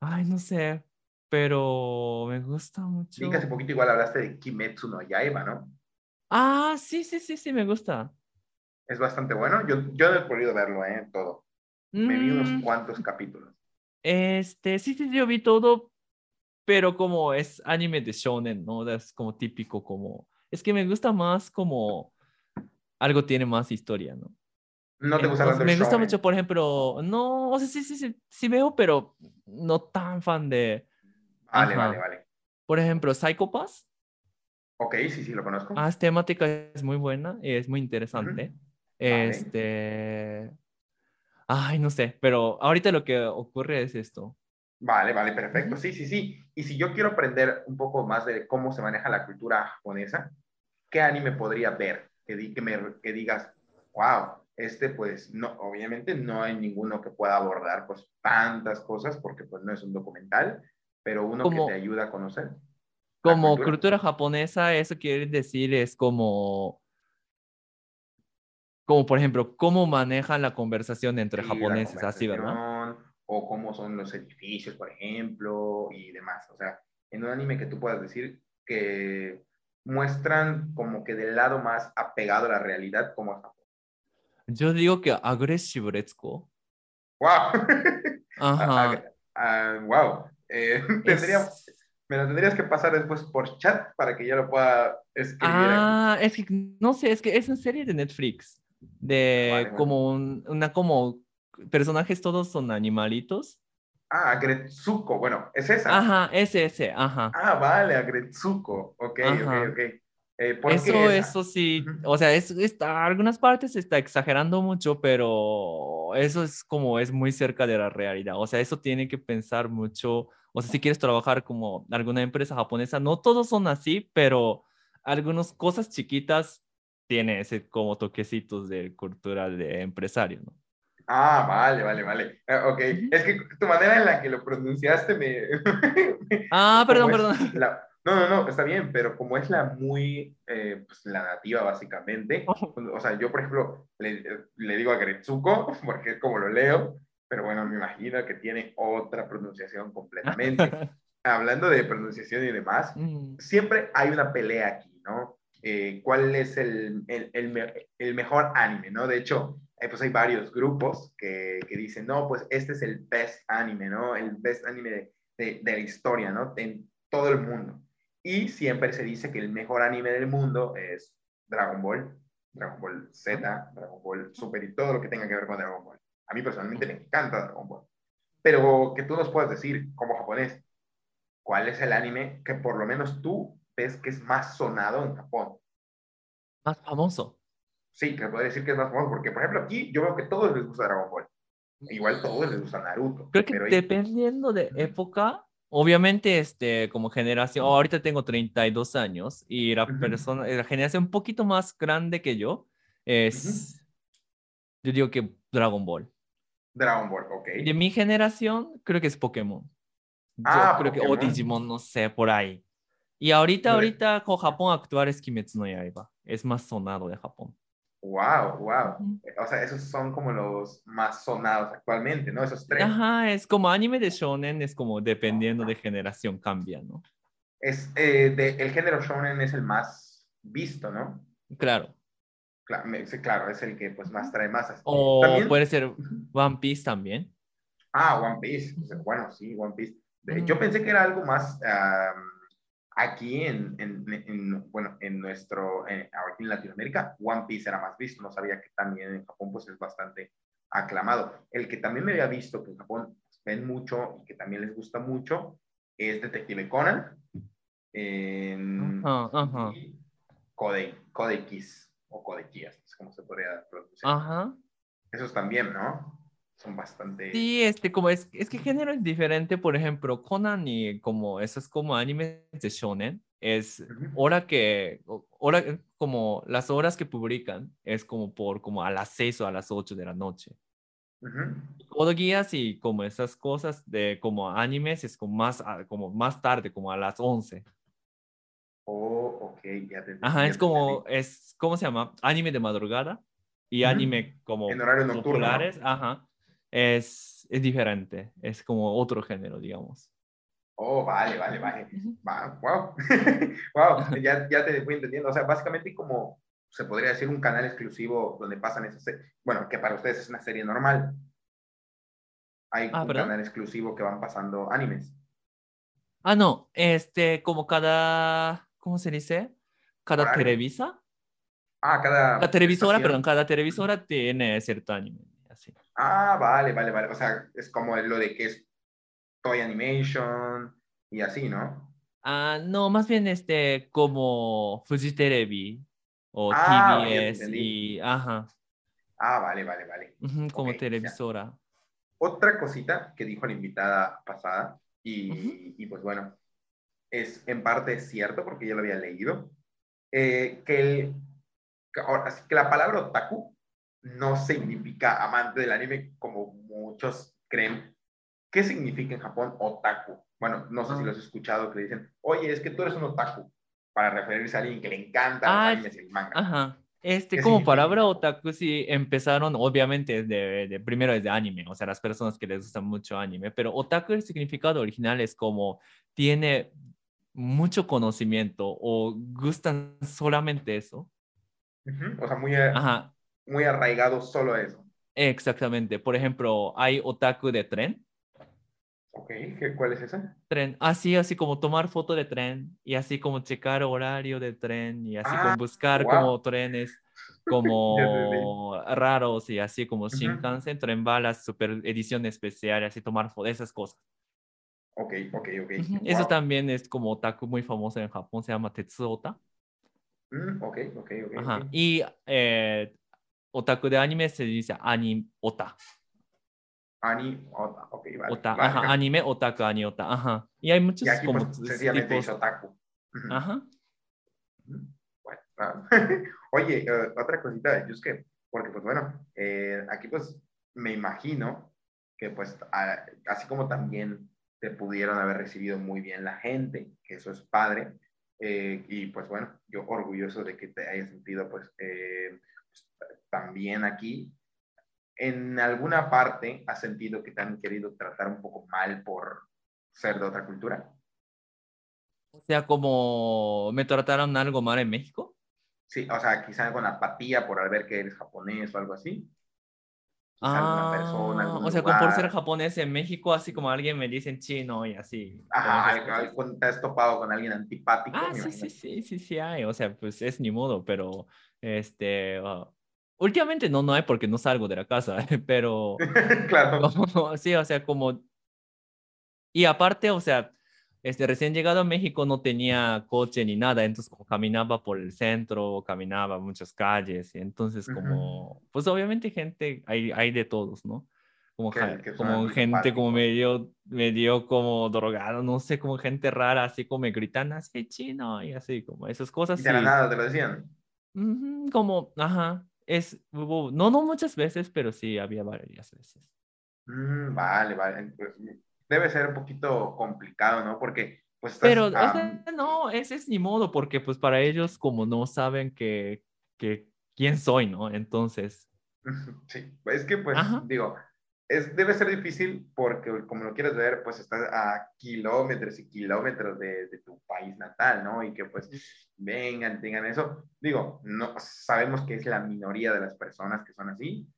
[SPEAKER 2] Ay, no sé, pero me gusta mucho.
[SPEAKER 1] Que hace poquito igual hablaste de Kimetsu no Yaiba, ¿no?
[SPEAKER 2] Ah, sí, sí, sí, sí, me gusta.
[SPEAKER 1] Es bastante bueno. Yo, yo no he podido verlo, ¿eh? Todo. Me vi unos
[SPEAKER 2] Mm,
[SPEAKER 1] cuantos capítulos.
[SPEAKER 2] Este, sí, sí, yo vi todo, pero como es anime de shonen, ¿no? Es como típico, como... Es que me gusta más como algo tiene más historia, ¿no?
[SPEAKER 1] ¿No te gusta
[SPEAKER 2] Entonces, me gusta mucho, por ejemplo, no, o sea, sí, sí, sí, sí veo, pero no tan fan de,
[SPEAKER 1] Vale,
[SPEAKER 2] Ajá.
[SPEAKER 1] vale, vale.
[SPEAKER 2] por ejemplo, Psychopass.
[SPEAKER 1] Ok, sí, sí, lo conozco.
[SPEAKER 2] Ah, es temática es muy buena, es muy interesante. Este, ay, no sé, pero ahorita lo que ocurre es esto.
[SPEAKER 1] Vale, vale, perfecto. Sí, sí, sí. Y si yo quiero aprender un poco más de cómo se maneja la cultura japonesa, ¿qué anime podría ver? Que, di- que, me, que digas, wow, este pues no, obviamente no hay ninguno que pueda abordar pues tantas cosas porque pues no es un documental, pero uno
[SPEAKER 2] Como-
[SPEAKER 1] que te ayuda a conocer.
[SPEAKER 2] Como
[SPEAKER 1] cultura.
[SPEAKER 2] cultura japonesa, eso quiere decir es como, como por ejemplo, cómo manejan la conversación entre
[SPEAKER 1] Sí,
[SPEAKER 2] japoneses, así, ¿verdad?
[SPEAKER 1] O cómo son los edificios, por ejemplo, y demás. O sea, en un anime que tú puedas decir que muestran como que del lado más apegado a la realidad, como Japón.
[SPEAKER 2] Yo digo que Aggressive Retsuko.
[SPEAKER 1] ¡Wow!
[SPEAKER 2] Ajá.
[SPEAKER 1] wow. Eh, tendría,
[SPEAKER 2] Es-
[SPEAKER 1] Me lo tendrías que pasar después por chat para que yo lo pueda escribir aquí.
[SPEAKER 2] Ah, es que no sé, es que es una serie de Netflix. De
[SPEAKER 1] vale.
[SPEAKER 2] como un- una como personajes todos son animalitos.
[SPEAKER 1] Ah, Agretsuko. Bueno, es esa.
[SPEAKER 2] Ajá, ese, ese, ajá.
[SPEAKER 1] Ah, vale, Agretsuko. Ok,
[SPEAKER 2] Ajá.
[SPEAKER 1] ok, ok. Eh, ¿por
[SPEAKER 2] Eso,
[SPEAKER 1] qué
[SPEAKER 2] eso sí, o sea, es, está, algunas partes está exagerando mucho, pero eso es como es muy cerca de la realidad. O sea, eso tiene que pensar mucho. O sea, si quieres trabajar como alguna empresa japonesa, no todos son así, pero algunas cosas chiquitas tiene ese como toquecitos de cultura de empresario, ¿no?
[SPEAKER 1] Ah, vale, vale, vale. Ah, ok. Es que tu manera en la que lo pronunciaste me...
[SPEAKER 2] Ah, perdón, perdón.
[SPEAKER 1] la- No, no, no, está bien, pero como es la muy, eh, pues la nativa básicamente, o sea, yo por ejemplo le, le digo a Gretsuko, porque es como lo leo, pero bueno, me imagino que tiene otra pronunciación completamente. Hablando de pronunciación y demás,
[SPEAKER 2] Mm,
[SPEAKER 1] siempre hay una pelea aquí, ¿no? Eh, ¿Cuál es el, el, el mejor anime, ¿no? De hecho, eh, pues hay varios grupos que, que dicen, no, pues este es el best anime, ¿no? El best anime de, de, de la historia, ¿no? En todo el mundo. Y siempre se dice que el mejor anime del mundo es Dragon Ball, Dragon Ball Z, Dragon Ball Super y todo lo que tenga que ver con Dragon Ball. A mí personalmente me encanta Dragon Ball. Pero que tú nos puedas decir, como japonés, ¿cuál es el anime que por lo menos tú ves que es más sonado en Japón?
[SPEAKER 2] Más famoso.
[SPEAKER 1] Sí, que podría decir que es más famoso, porque por ejemplo aquí yo veo que todos les gusta Dragon Ball. Igual todos les gusta Naruto.
[SPEAKER 2] Creo que
[SPEAKER 1] pero ahí-
[SPEAKER 2] dependiendo de época, obviamente, este, como generación, ahorita tengo 32 años y la persona, la generación un poquito más grande que yo es, yo digo que Dragon Ball.
[SPEAKER 1] Dragon Ball, ok.
[SPEAKER 2] De mi generación, creo que es Pokémon. Yo
[SPEAKER 1] Ah,
[SPEAKER 2] creo que, o. Digimon, no sé, por ahí. Y ahorita, ahorita, con Japón actual es Kimetsu no Yaiba. Es más sonado de Japón.
[SPEAKER 1] Wow, wow. O sea, esos son como los más sonados actualmente, ¿no? Esos tres.
[SPEAKER 2] Ajá, es como anime de shonen, es como dependiendo de generación cambia, ¿no?
[SPEAKER 1] Es, eh, de, el género shonen es el más visto, ¿no?
[SPEAKER 2] Claro.
[SPEAKER 1] Claro, es el que pues más trae masas.
[SPEAKER 2] O
[SPEAKER 1] También-
[SPEAKER 2] puede ser. One Piece también.
[SPEAKER 1] Ah, One Piece. Bueno, sí, One Piece. Yo pensé que era algo más aquí en, en, bueno, en nuestro, eh, aquí en Latinoamérica, One Piece era más visto, no sabía que también en Japón pues es bastante aclamado. El que también me había visto que en Japón ven mucho y que también les gusta mucho es Detective Conan. En Code, X o Code es como se podría producir.
[SPEAKER 2] Ajá.
[SPEAKER 1] Esos también, ¿no? Son bastante...
[SPEAKER 2] Sí, este, como es, es que género es diferente, por ejemplo, Conan y como esas como animes de shonen, es hora que, hora, como las horas que publican, es como por como a las 6 o a las 8 de la noche. Todo guías y como esas cosas de como animes es como más, como más tarde, como a las 11.
[SPEAKER 1] Oh, ok, ya te
[SPEAKER 2] Ajá, es como, es, ¿cómo se llama? Anime de madrugada y anime como
[SPEAKER 1] en horario nocturno.
[SPEAKER 2] Ajá, es, es diferente, es como otro género, digamos.
[SPEAKER 1] Oh, vale, vale, vale. Wow, wow, ya, ya te fui entendiendo. O sea, básicamente como se podría decir un canal exclusivo donde pasan esas, bueno, que para ustedes es una serie normal. Hay ah, un canal exclusivo que van pasando animes.
[SPEAKER 2] Ah, no, este, como cada, ¿cómo se dice? Cada televisa.
[SPEAKER 1] Ah, cada.
[SPEAKER 2] La televisora, perdón, cada televisora tiene cierto anime.
[SPEAKER 1] Ah, vale, vale, vale. O sea, es como lo de que es Toy Animation y así, ¿no?
[SPEAKER 2] Ah, no, más bien este, como Fujiterebi o ah, TBS y, ajá.
[SPEAKER 1] Ah, vale, vale, vale.
[SPEAKER 2] como televisora.
[SPEAKER 1] Otra cosita que dijo la invitada pasada, y, pues bueno, es en parte cierto porque yo lo había leído, eh, que, el, así que la palabra otaku no significa amante del anime como muchos creen. ¿Qué significa en Japón otaku? Bueno, no sé si lo has escuchado que dicen, oye, es que tú eres un otaku para referirse a alguien que le encanta
[SPEAKER 2] ah,
[SPEAKER 1] los animes y el manga.
[SPEAKER 2] Ajá. Este, como palabra otaku, sí, empezaron obviamente de, de, primero desde anime, o sea, las personas que les gusta mucho anime, pero otaku el significado original es como tiene mucho conocimiento o gustan solamente eso.
[SPEAKER 1] O sea, muy, Ajá. Muy arraigado solo eso.
[SPEAKER 2] Exactamente. Por ejemplo, hay otaku de tren,
[SPEAKER 1] Ok, ¿cuál es esa?
[SPEAKER 2] Tren, así, así como tomar foto de tren y así como checar horario de tren y así como ah, buscar como trenes como raros y así como Shinkansen, tren balas, super edición especial, así tomar fotos, esas cosas.
[SPEAKER 1] Ok, ok, ok.
[SPEAKER 2] Eso también es como otaku muy famoso en Japón, se llama Tetsuota.
[SPEAKER 1] Mm, ok, ok, ok.
[SPEAKER 2] Ajá. Y eh, otaku de anime se dice anime ota.
[SPEAKER 1] Ani, ota, ok, vale.
[SPEAKER 2] Ota, ajá, anime, otaku, ani, ota, ajá. Y hay muchos
[SPEAKER 1] y aquí, como pues, sencillamente tipos... otaku.
[SPEAKER 2] Ajá.
[SPEAKER 1] Bueno, oye, uh, otra cosita de Yusuke, porque pues bueno, eh, aquí pues me imagino que pues a, así como también te pudieron haber recibido muy bien la gente, que eso es padre, eh, y pues bueno, yo orgulloso de que te hayas sentido pues, eh, pues también aquí en alguna parte has sentido que te han querido tratar un poco mal por ser de otra cultura?
[SPEAKER 2] O sea, como me trataron algo mal en México.
[SPEAKER 1] Sí, o sea, quizá con apatía por al ver que eres japonés o algo así.
[SPEAKER 2] ah, persona, o sea, como por ser japonés en México, así como alguien me dice en chino y así.
[SPEAKER 1] Ajá, te has topado con alguien antipático.
[SPEAKER 2] Ah, sí, sí, sí, sí, sí hay. O sea, pues es ni modo, pero este, ah, Últimamente no, no hay porque no salgo de la casa, pero...
[SPEAKER 1] claro.
[SPEAKER 2] sí, o sea, como... Y aparte, o sea, este, recién llegado a México no tenía coche ni nada, entonces como caminaba por el centro, caminaba muchas calles, y entonces como, pues obviamente gente, hay, hay de todos, ¿no? Como, como gente como medio, medio como drogado, no sé, como gente rara, así como me gritan así chino y así, como esas cosas.
[SPEAKER 1] Y de la nada te lo decían.
[SPEAKER 2] como, ajá, es, no, no muchas veces, pero sí había varias veces.
[SPEAKER 1] Mm, vale, vale. Pues, debe ser un poquito complicado, ¿no? Porque, pues...
[SPEAKER 2] pero, no, ese es ni modo, porque pues para ellos como no saben que, que quién soy, ¿no? Entonces...
[SPEAKER 1] Sí, es que pues, digo, es, debe ser difícil porque, como lo quieres ver, pues estás a kilómetros y kilómetros de, de, tu país natal, ¿no? Y que pues vengan, tengan eso. Digo, no, sabemos que es la minoría de las personas que son así,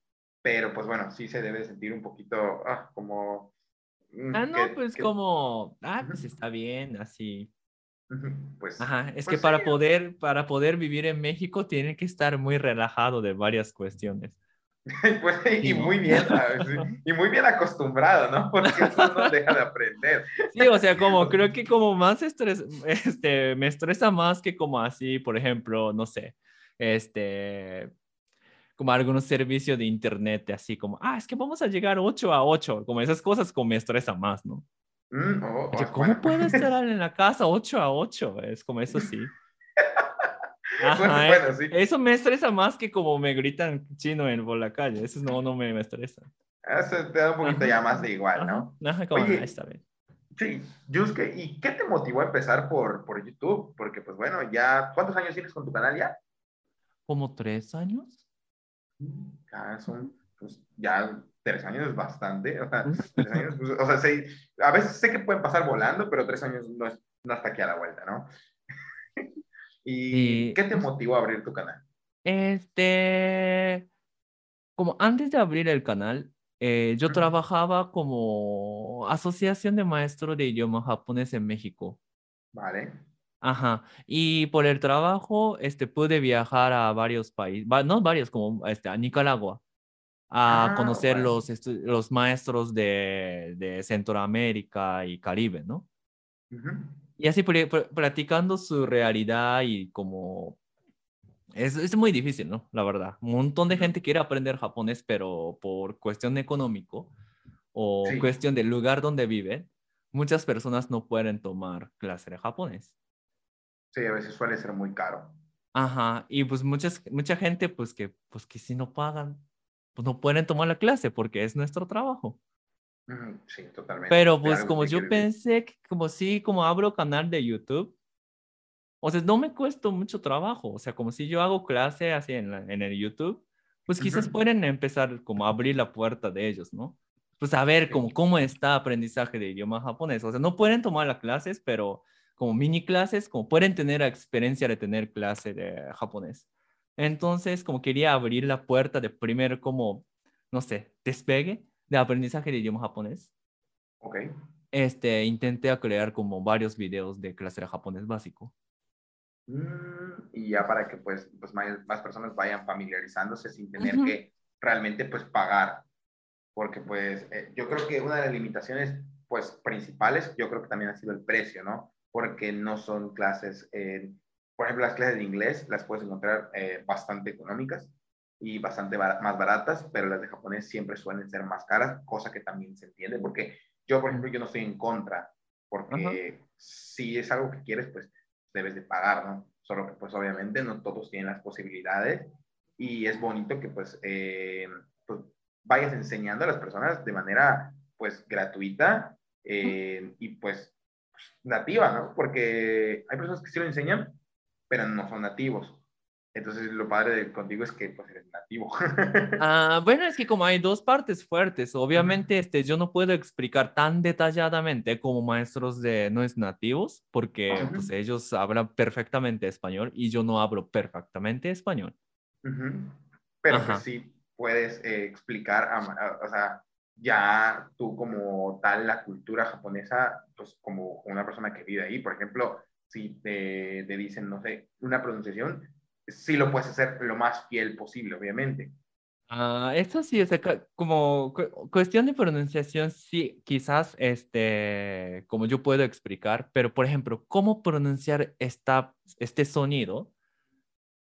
[SPEAKER 1] pero pues bueno, sí se debe sentir un poquito ah, como...
[SPEAKER 2] Mm, ah, no, pues como, ah, pues está bien, así.
[SPEAKER 1] Pues,
[SPEAKER 2] Ajá, es
[SPEAKER 1] pues
[SPEAKER 2] que
[SPEAKER 1] sí.
[SPEAKER 2] para poder, para poder vivir en México tiene que estar muy relajado de varias cuestiones.
[SPEAKER 1] Pues, y muy bien, ¿sabes? y muy bien acostumbrado, ¿no? Porque eso no deja de aprender.
[SPEAKER 2] Sí, o sea, como creo que como más estrés, este, me estresa más que como así, por ejemplo, no sé, este, como algunos servicios de internet, así como, ah, es que vamos a llegar 8 a 8, como esas cosas como me estresa más, ¿no?
[SPEAKER 1] Mm, oh,
[SPEAKER 2] Oye,
[SPEAKER 1] oh,
[SPEAKER 2] ¿Cómo
[SPEAKER 1] bueno.
[SPEAKER 2] puedo estar en la casa 8 a 8? Es como eso sí. Ajá,
[SPEAKER 1] Bueno,
[SPEAKER 2] eh,
[SPEAKER 1] sí.
[SPEAKER 2] Eso me estresa más que como me gritan chino en por la calle. Eso no, no me, me estresa.
[SPEAKER 1] Eso te da un poquito
[SPEAKER 2] Ajá,
[SPEAKER 1] ya más de igual, ¿no?
[SPEAKER 2] Ajá, como,
[SPEAKER 1] Oye,
[SPEAKER 2] ah, está bien.
[SPEAKER 1] Sí, Yusuke, ¿y qué te motivó a empezar por, por YouTube? Porque, pues bueno, ya, ¿cuántos años tienes con tu canal ya?
[SPEAKER 2] ¿Como tres años?
[SPEAKER 1] Ya son, pues, ya tres años es bastante, o sea, tres años, pues, o sea, sí, a veces sé que pueden pasar volando, pero tres años no, es, no está aquí a la vuelta, ¿no? ¿Y
[SPEAKER 2] Y-
[SPEAKER 1] qué te motivó a abrir tu canal?
[SPEAKER 2] Este, como antes de abrir el canal, eh, yo trabajaba como asociación de maestros de idioma japonés en México.
[SPEAKER 1] Vale.
[SPEAKER 2] Ajá. Y por el trabajo, este, pude viajar a varios países, no varios, como este, a Nicaragua, a
[SPEAKER 1] Ah,
[SPEAKER 2] conocer
[SPEAKER 1] bueno.
[SPEAKER 2] los, los maestros de, de Centroamérica y Caribe, ¿no?
[SPEAKER 1] Ujú.
[SPEAKER 2] Y así pr- pr- practicando su realidad y como... Es, es muy difícil, ¿no? La verdad. Un montón de gente quiere aprender japonés, pero por cuestión económico o
[SPEAKER 1] Sí.
[SPEAKER 2] cuestión del lugar donde viven, muchas personas no pueden tomar clase de japonés.
[SPEAKER 1] Sí, a veces suele ser muy caro.
[SPEAKER 2] Ajá, y pues muchas, mucha gente pues que, pues que si no pagan, pues no pueden tomar la clase porque es nuestro trabajo.
[SPEAKER 1] Sí, totalmente.
[SPEAKER 2] Pero pues como yo pensé que como si como abro canal de YouTube, o sea, no me cuesta mucho trabajo, o sea, como si yo hago clase así en, la- en el YouTube, pues quizás
[SPEAKER 1] Ujú.
[SPEAKER 2] pueden empezar como a abrir la puerta de ellos, ¿no? Pues a ver
[SPEAKER 1] Sí.
[SPEAKER 2] como cómo está aprendizaje de idioma japonés, o sea, no pueden tomar las clases, pero como mini clases, como pueden tener la experiencia de tener clase de japonés. Entonces, como quería abrir la puerta de primer como, no sé, despegue de aprendizaje de idioma japonés
[SPEAKER 1] Ok.
[SPEAKER 2] este, intenté crear como varios videos de clase de japonés básico.
[SPEAKER 1] Mm, y ya para que pues, pues más, más personas vayan familiarizándose sin tener
[SPEAKER 2] Ujú.
[SPEAKER 1] que realmente pues pagar. Porque pues eh, yo creo que una de las limitaciones pues principales, yo creo que también ha sido el precio, ¿no? Porque no son clases, eh, por ejemplo, las clases de inglés las puedes encontrar eh, bastante económicas y bastante bar- más baratas, pero las de japonés siempre suelen ser más caras, cosa que también se entiende, porque yo, por ejemplo, yo no estoy en contra, porque si es algo que quieres, pues debes de pagar, ¿no? Solo que pues obviamente no todos tienen las posibilidades y es bonito que pues, eh, pues vayas enseñando a las personas de manera pues gratuita eh, y pues nativa, ¿no? Porque hay personas que sí lo enseñan, pero no son nativos. Entonces lo padre de contigo es que pues eres nativo.
[SPEAKER 2] Ah, bueno, es que como hay dos partes fuertes, obviamente este, yo no puedo explicar tan detalladamente como maestros de no es nativos, porque
[SPEAKER 1] Ujú.
[SPEAKER 2] pues ellos hablan perfectamente español y yo no hablo perfectamente español.
[SPEAKER 1] Ujú. Pero
[SPEAKER 2] Ajá.
[SPEAKER 1] pues sí puedes eh, explicar, a a- o sea, ya tú como tal la cultura japonesa, pues como una persona que vive ahí, por ejemplo, si te, te dicen, no sé, una pronunciación, sí lo puedes hacer lo más fiel posible, obviamente.
[SPEAKER 2] Ah, esto sí, o sea, como cu- cuestión de pronunciación, sí, quizás, este, como yo puedo explicar, pero por ejemplo, ¿cómo pronunciar esta, este sonido?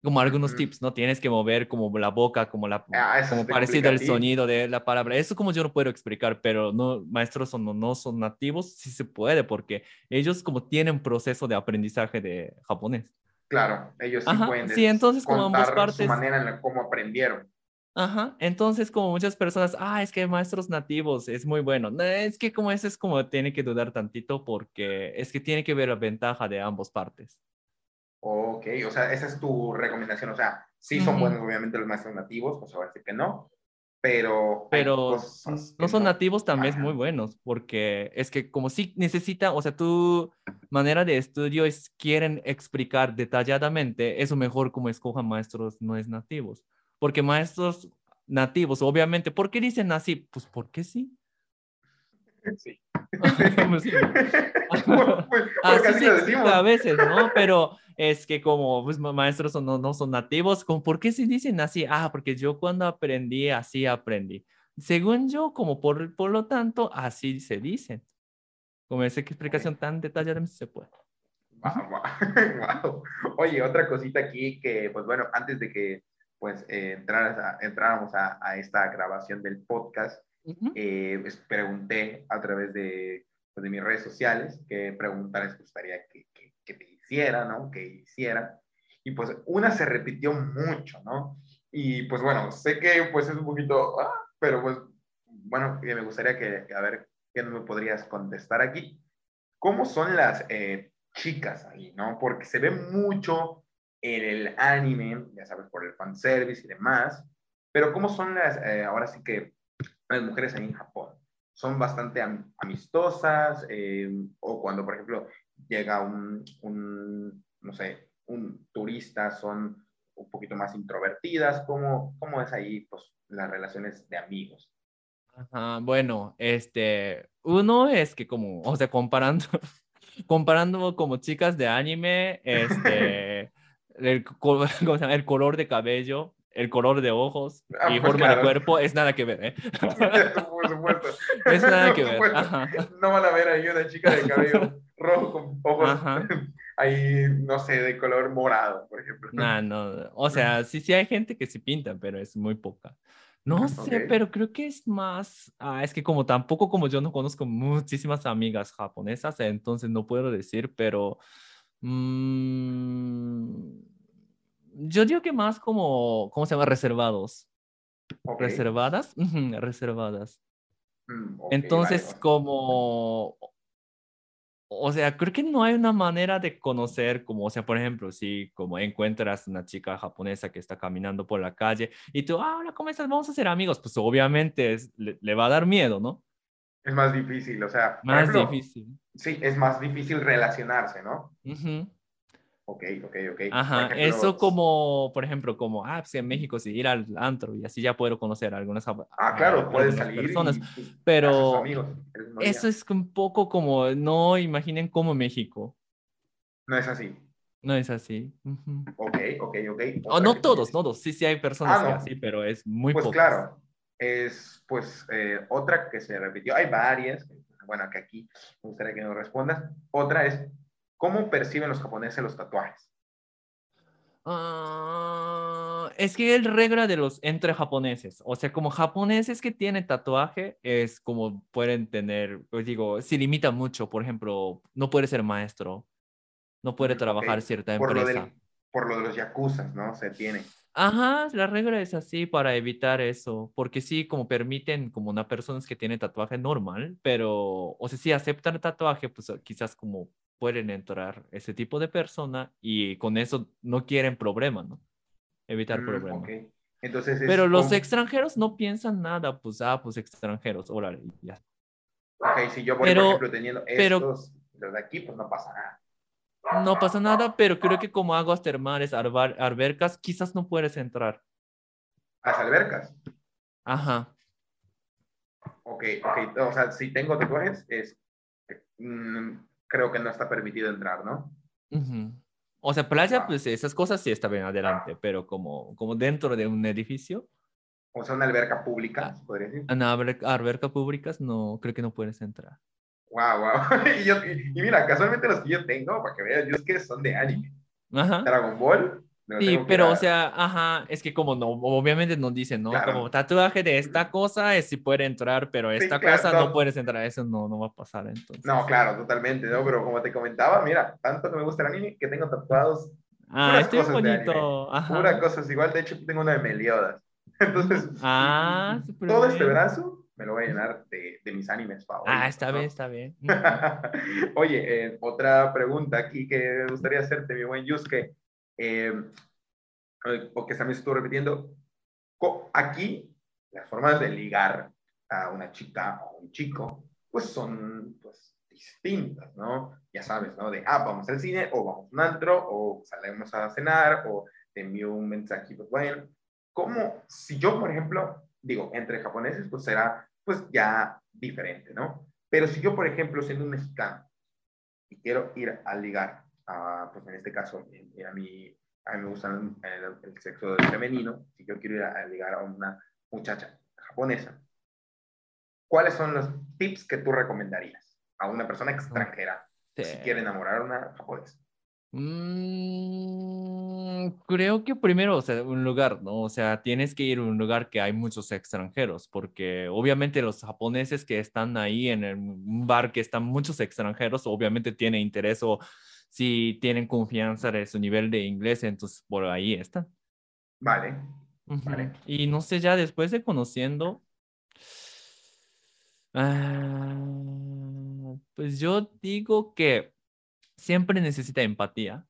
[SPEAKER 2] Como algunos
[SPEAKER 1] Ujú.
[SPEAKER 2] tips, ¿no? Tienes que mover como la boca, como, la,
[SPEAKER 1] Ah, eso
[SPEAKER 2] como parecido al sonido de la palabra. Eso como yo no puedo explicar, pero no, maestros no, no son nativos, sí se puede, porque ellos como tienen proceso de aprendizaje de japonés.
[SPEAKER 1] Claro, ellos sí
[SPEAKER 2] Ajá,
[SPEAKER 1] pueden
[SPEAKER 2] sí, entonces como ambas
[SPEAKER 1] contar su
[SPEAKER 2] partes-
[SPEAKER 1] manera en la cómo aprendieron.
[SPEAKER 2] Ajá, entonces como muchas personas, ah, es que maestros nativos es muy bueno. No, es que como eso es como tiene que dudar tantito porque es que tiene que ver la ventaja de ambas partes.
[SPEAKER 1] Ok, o sea, esa es tu recomendación. O sea, sí son
[SPEAKER 2] Ujú.
[SPEAKER 1] buenos, obviamente, los maestros nativos, pues a ver que no, pero,
[SPEAKER 2] no son nativos también es muy buenos porque es que como si necesita, o sea, tu manera de estudio es quieren explicar detalladamente, eso mejor como escojan maestros no es nativos. Porque maestros nativos, obviamente, ¿por qué dicen así? Pues porque sí.
[SPEAKER 1] Sí.
[SPEAKER 2] Pues así sí, a veces, ¿no? Pero es que como pues, maestros no, no son nativos, ¿por qué se dicen así? Ah, porque yo cuando aprendí, así aprendí. Según yo, como por, por lo tanto, así se dicen. Como esa explicación tan detallada se puede.
[SPEAKER 1] Wow, Oye, otra cosita aquí que, pues bueno, antes de que pues eh, entráramos a, a, esta grabación del podcast, eh, pues, pregunté a través de, pues, de, mis redes sociales qué preguntas les gustaría que, que, que te hiciera, ¿no? Que hiciera. Y pues una se repitió mucho, ¿no? Y pues bueno, sé que pues es un poquito, ah, pero pues bueno, me gustaría que, a ver, ¿qué me podrías contestar aquí? ¿Cómo son las eh, chicas ahí, no? Porque se ve mucho en el anime, ya sabes, por el fanservice y demás, pero ¿cómo son las, eh, ahora sí que, las mujeres ahí en Japón? Son bastante amistosas, eh, o cuando, por ejemplo, llega un, un, no sé, un turista, son un poquito más introvertidas, ¿cómo, cómo es ahí, pues, las relaciones de amigos?
[SPEAKER 2] Ajá, bueno, este, uno es que como, o sea, comparando, comparando como chicas de anime, este, el, el color de cabello, el color de ojos ah, y pues forma de cuerpo es nada que ver, ¿eh?
[SPEAKER 1] Por supuesto. Es nada que ver. No van a ver ahí una chica de cabello rojo con ojos ahí, no sé, de color morado, por ejemplo.
[SPEAKER 2] No, no. O sea, sí, sí hay gente que sí pinta, pero es muy poca. No sé, pero creo que es más, ah, es que como tampoco como yo no conozco muchísimas amigas japonesas, entonces no puedo decir, pero mmm, yo digo que más como, ¿cómo se llama? Reservados. ¿Reservadas? reservadas. Mm, entonces, como o sea, creo que no hay una manera de conocer, como, o sea, por ejemplo, si como encuentras una chica japonesa que está caminando por la calle y tú, ah, hola, ¿cómo estás? Vamos a ser amigos, pues obviamente le, va a dar miedo, ¿no?
[SPEAKER 1] Es más difícil, o sea.
[SPEAKER 2] Más difícil.
[SPEAKER 1] Sí, es más difícil relacionarse, ¿no? Ok, ok, ok.
[SPEAKER 2] Ajá, eso como, por ejemplo, como, ah, pues en México, si ir al antro y así ya puedo conocer a algunas
[SPEAKER 1] Ah, claro, puedes salir.
[SPEAKER 2] Personas, pero eso es un poco como, no imaginen como México.
[SPEAKER 1] No es así.
[SPEAKER 2] No es así.
[SPEAKER 1] Ok, ok, ok.
[SPEAKER 2] O no todos, no todos. Sí, sí hay personas ah, que así, pero es muy
[SPEAKER 1] Pues claro, es pues eh, otra que se repitió. Hay varias, bueno, que aquí me gustaría que nos respondas. Otra es ¿Cómo perciben los japoneses los tatuajes?
[SPEAKER 2] Ah, es que es regla de los entre japoneses. O sea, como japoneses que tienen tatuaje, es como pueden tener, pues digo, se limita mucho. Por ejemplo, no puede ser maestro, no puede trabajar cierta empresa.
[SPEAKER 1] por lo de los yakuzas, ¿no? Se tiene.
[SPEAKER 2] Ajá, la regla es así para evitar eso, porque sí, como permiten como una persona que tiene tatuaje normal, pero, o sea, si aceptan tatuaje, pues quizás como pueden entrar ese tipo de persona y con eso no quieren problema, ¿no? Evitar mm, problemas. Entonces Pero los extranjeros no piensan nada, pues, ah, pues extranjeros, órale, ya.
[SPEAKER 1] Ok, si yo, por ejemplo, teniendo estos, los de aquí, pues no pasa nada.
[SPEAKER 2] No pasa nada, pero creo que como aguas termales, albercas, quizás no puedes entrar.
[SPEAKER 1] ¿Las albercas?
[SPEAKER 2] Ajá.
[SPEAKER 1] Ok, ok. O sea, si tengo tatuajes, es, mm, creo que no está permitido entrar, ¿no?
[SPEAKER 2] O sea, playa, pues esas cosas sí está bien adelante, pero como, como dentro de un edificio.
[SPEAKER 1] O sea, una alberca pública, ah, podría decir. Una
[SPEAKER 2] alberca, alberca públicas, no, creo que no puedes entrar.
[SPEAKER 1] Wow, wow. y, mira, casualmente los que yo tengo, para que veas, yo es que son de anime.
[SPEAKER 2] Ajá.
[SPEAKER 1] Dragon Ball,
[SPEAKER 2] Sí, pero o sea, ajá, es que como no, obviamente nos dicen, ¿no? Como tatuaje de esta cosa es si puede entrar, pero esta cosa no. puedes entrar, eso no, no va a pasar entonces.
[SPEAKER 1] No, claro, totalmente, ¿no? Pero como te comentaba, mira, tanto que me gusta el anime que tengo tatuados.
[SPEAKER 2] Ah, estoy bonito.
[SPEAKER 1] Ajá. Pura cosas, igual de hecho tengo una de Meliodas. Entonces,
[SPEAKER 2] ah,
[SPEAKER 1] todo este brazo me lo voy a llenar de, de mis animes favoritos.
[SPEAKER 2] Ah, está bien, está bien.
[SPEAKER 1] Oye, eh, otra pregunta aquí que me gustaría hacerte, mi buen Yusuke. Eh, porque también estoy repitiendo, aquí las formas de ligar a una chica o un chico, pues son pues, distintas, ¿no? Ya sabes, ¿no? De, ah, vamos al cine, o vamos a un antro, o salimos a cenar, o te envío un mensaje, pues bueno, como si yo, por ejemplo, digo, entre japoneses, pues será, pues ya diferente, ¿no? Pero si yo, por ejemplo, siendo un mexicano y quiero ir a ligar, a, pues en este caso, a mí, a mí me gusta el, sexo femenino, si yo quiero ir a, ligar a una muchacha japonesa, ¿cuáles son los tips que tú recomendarías a una persona extranjera si quiere enamorar a una japonesa?
[SPEAKER 2] Mm, creo que primero, o sea, un lugar, ¿no? O sea, tienes que ir a un lugar que hay muchos extranjeros, porque obviamente los japoneses que están ahí en un bar que están muchos extranjeros, obviamente tienen interés o si tienen confianza de su nivel de inglés, entonces por ahí están.
[SPEAKER 1] Vale. vale.
[SPEAKER 2] Y no sé, ya después de conociendo, ah, pues yo digo que siempre necesita empatía.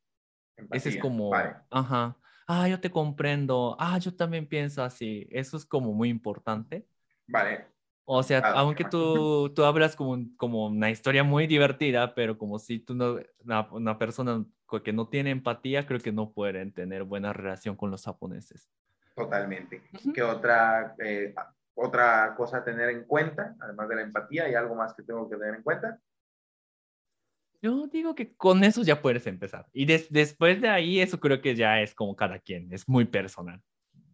[SPEAKER 2] Ese es como, ajá, ah, yo te comprendo, ah, yo también pienso así. Eso es como muy importante.
[SPEAKER 1] Vale.
[SPEAKER 2] O sea, aunque tú, tú hablas como, como una historia muy divertida, pero como si tú no, una, persona que no tiene empatía, creo que no pueden tener buena relación con los japoneses.
[SPEAKER 1] Totalmente. ¿Qué otra, eh, otra cosa a tener en cuenta, además de la empatía? ¿Hay algo más que tengo que tener en cuenta?
[SPEAKER 2] Yo digo que con eso ya puedes empezar. Y después de ahí, eso creo que ya es como cada quien, es muy personal.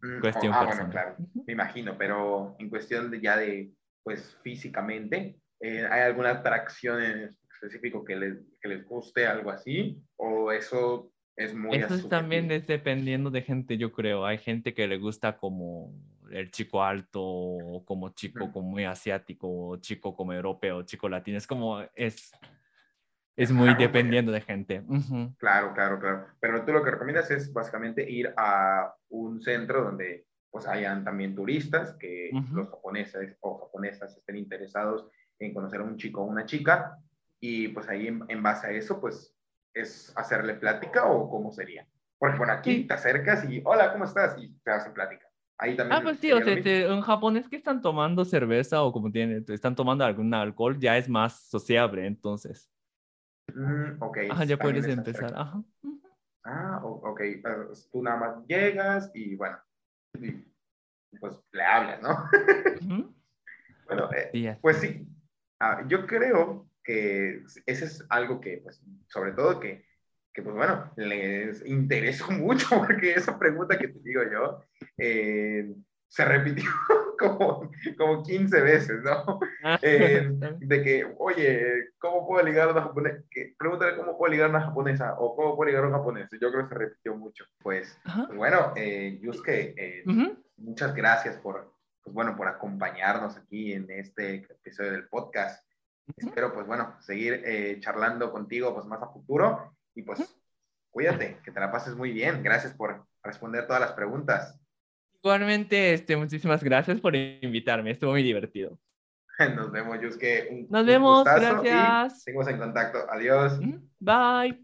[SPEAKER 1] Mm, cuestión ah, personal. Bueno, claro, me imagino, pero en cuestión de ya de, pues físicamente, eh, ¿hay alguna atracción en específico que les, que les guste, algo así? ¿O eso es muy...
[SPEAKER 2] Eso también es dependiendo de gente, yo creo. Hay gente que le gusta como el chico alto, o como chico como muy asiático, chico como europeo, chico latino. Es como, es es muy dependiendo de gente.
[SPEAKER 1] Claro, claro, claro. Pero tú lo que recomiendas es básicamente ir a un centro donde pues hayan también turistas, que los japoneses o japonesas estén interesados en conocer a un chico o una chica, y pues ahí en, base a eso, pues es hacerle plática o cómo sería. Porque bueno, aquí te acercas y hola, ¿cómo estás? Y te hacen plática. Ahí también.
[SPEAKER 2] Ah, pues sí, o sea, en japonés que están tomando cerveza o como tienen, están tomando algún alcohol, ya es más sociable, entonces.
[SPEAKER 1] Mm, ok.
[SPEAKER 2] ya puedes empezar. Ajá.
[SPEAKER 1] Ah, ok. Pues, tú nada más llegas y bueno, pues le hablas, ¿no? bueno, eh, pues sí. Ah, yo creo que ese es algo que, pues, sobre todo que, que, pues bueno, les interesó mucho porque esa pregunta que te digo yo, eh, se repitió como, como 15 veces, ¿no? Ah. Eh, de que, oye, ¿cómo puedo ligar a una japonesa? Pregúntale cómo puedo ligar a una japonesa o cómo puedo ligar a un japonés. Yo creo que se repitió mucho. Pues, pues bueno, eh, Yusuke, eh, muchas gracias por, pues bueno, por acompañarnos aquí en este episodio del podcast. Espero, pues bueno, seguir eh, charlando contigo pues más a futuro y pues cuídate, que te la pases muy bien. Gracias por responder todas las preguntas.
[SPEAKER 2] Igualmente, este, muchísimas gracias por invitarme, estuvo muy divertido.
[SPEAKER 1] Nos vemos, Yusuke.
[SPEAKER 2] Nos vemos, gracias.
[SPEAKER 1] Seguimos en contacto. Adiós.
[SPEAKER 2] Bye.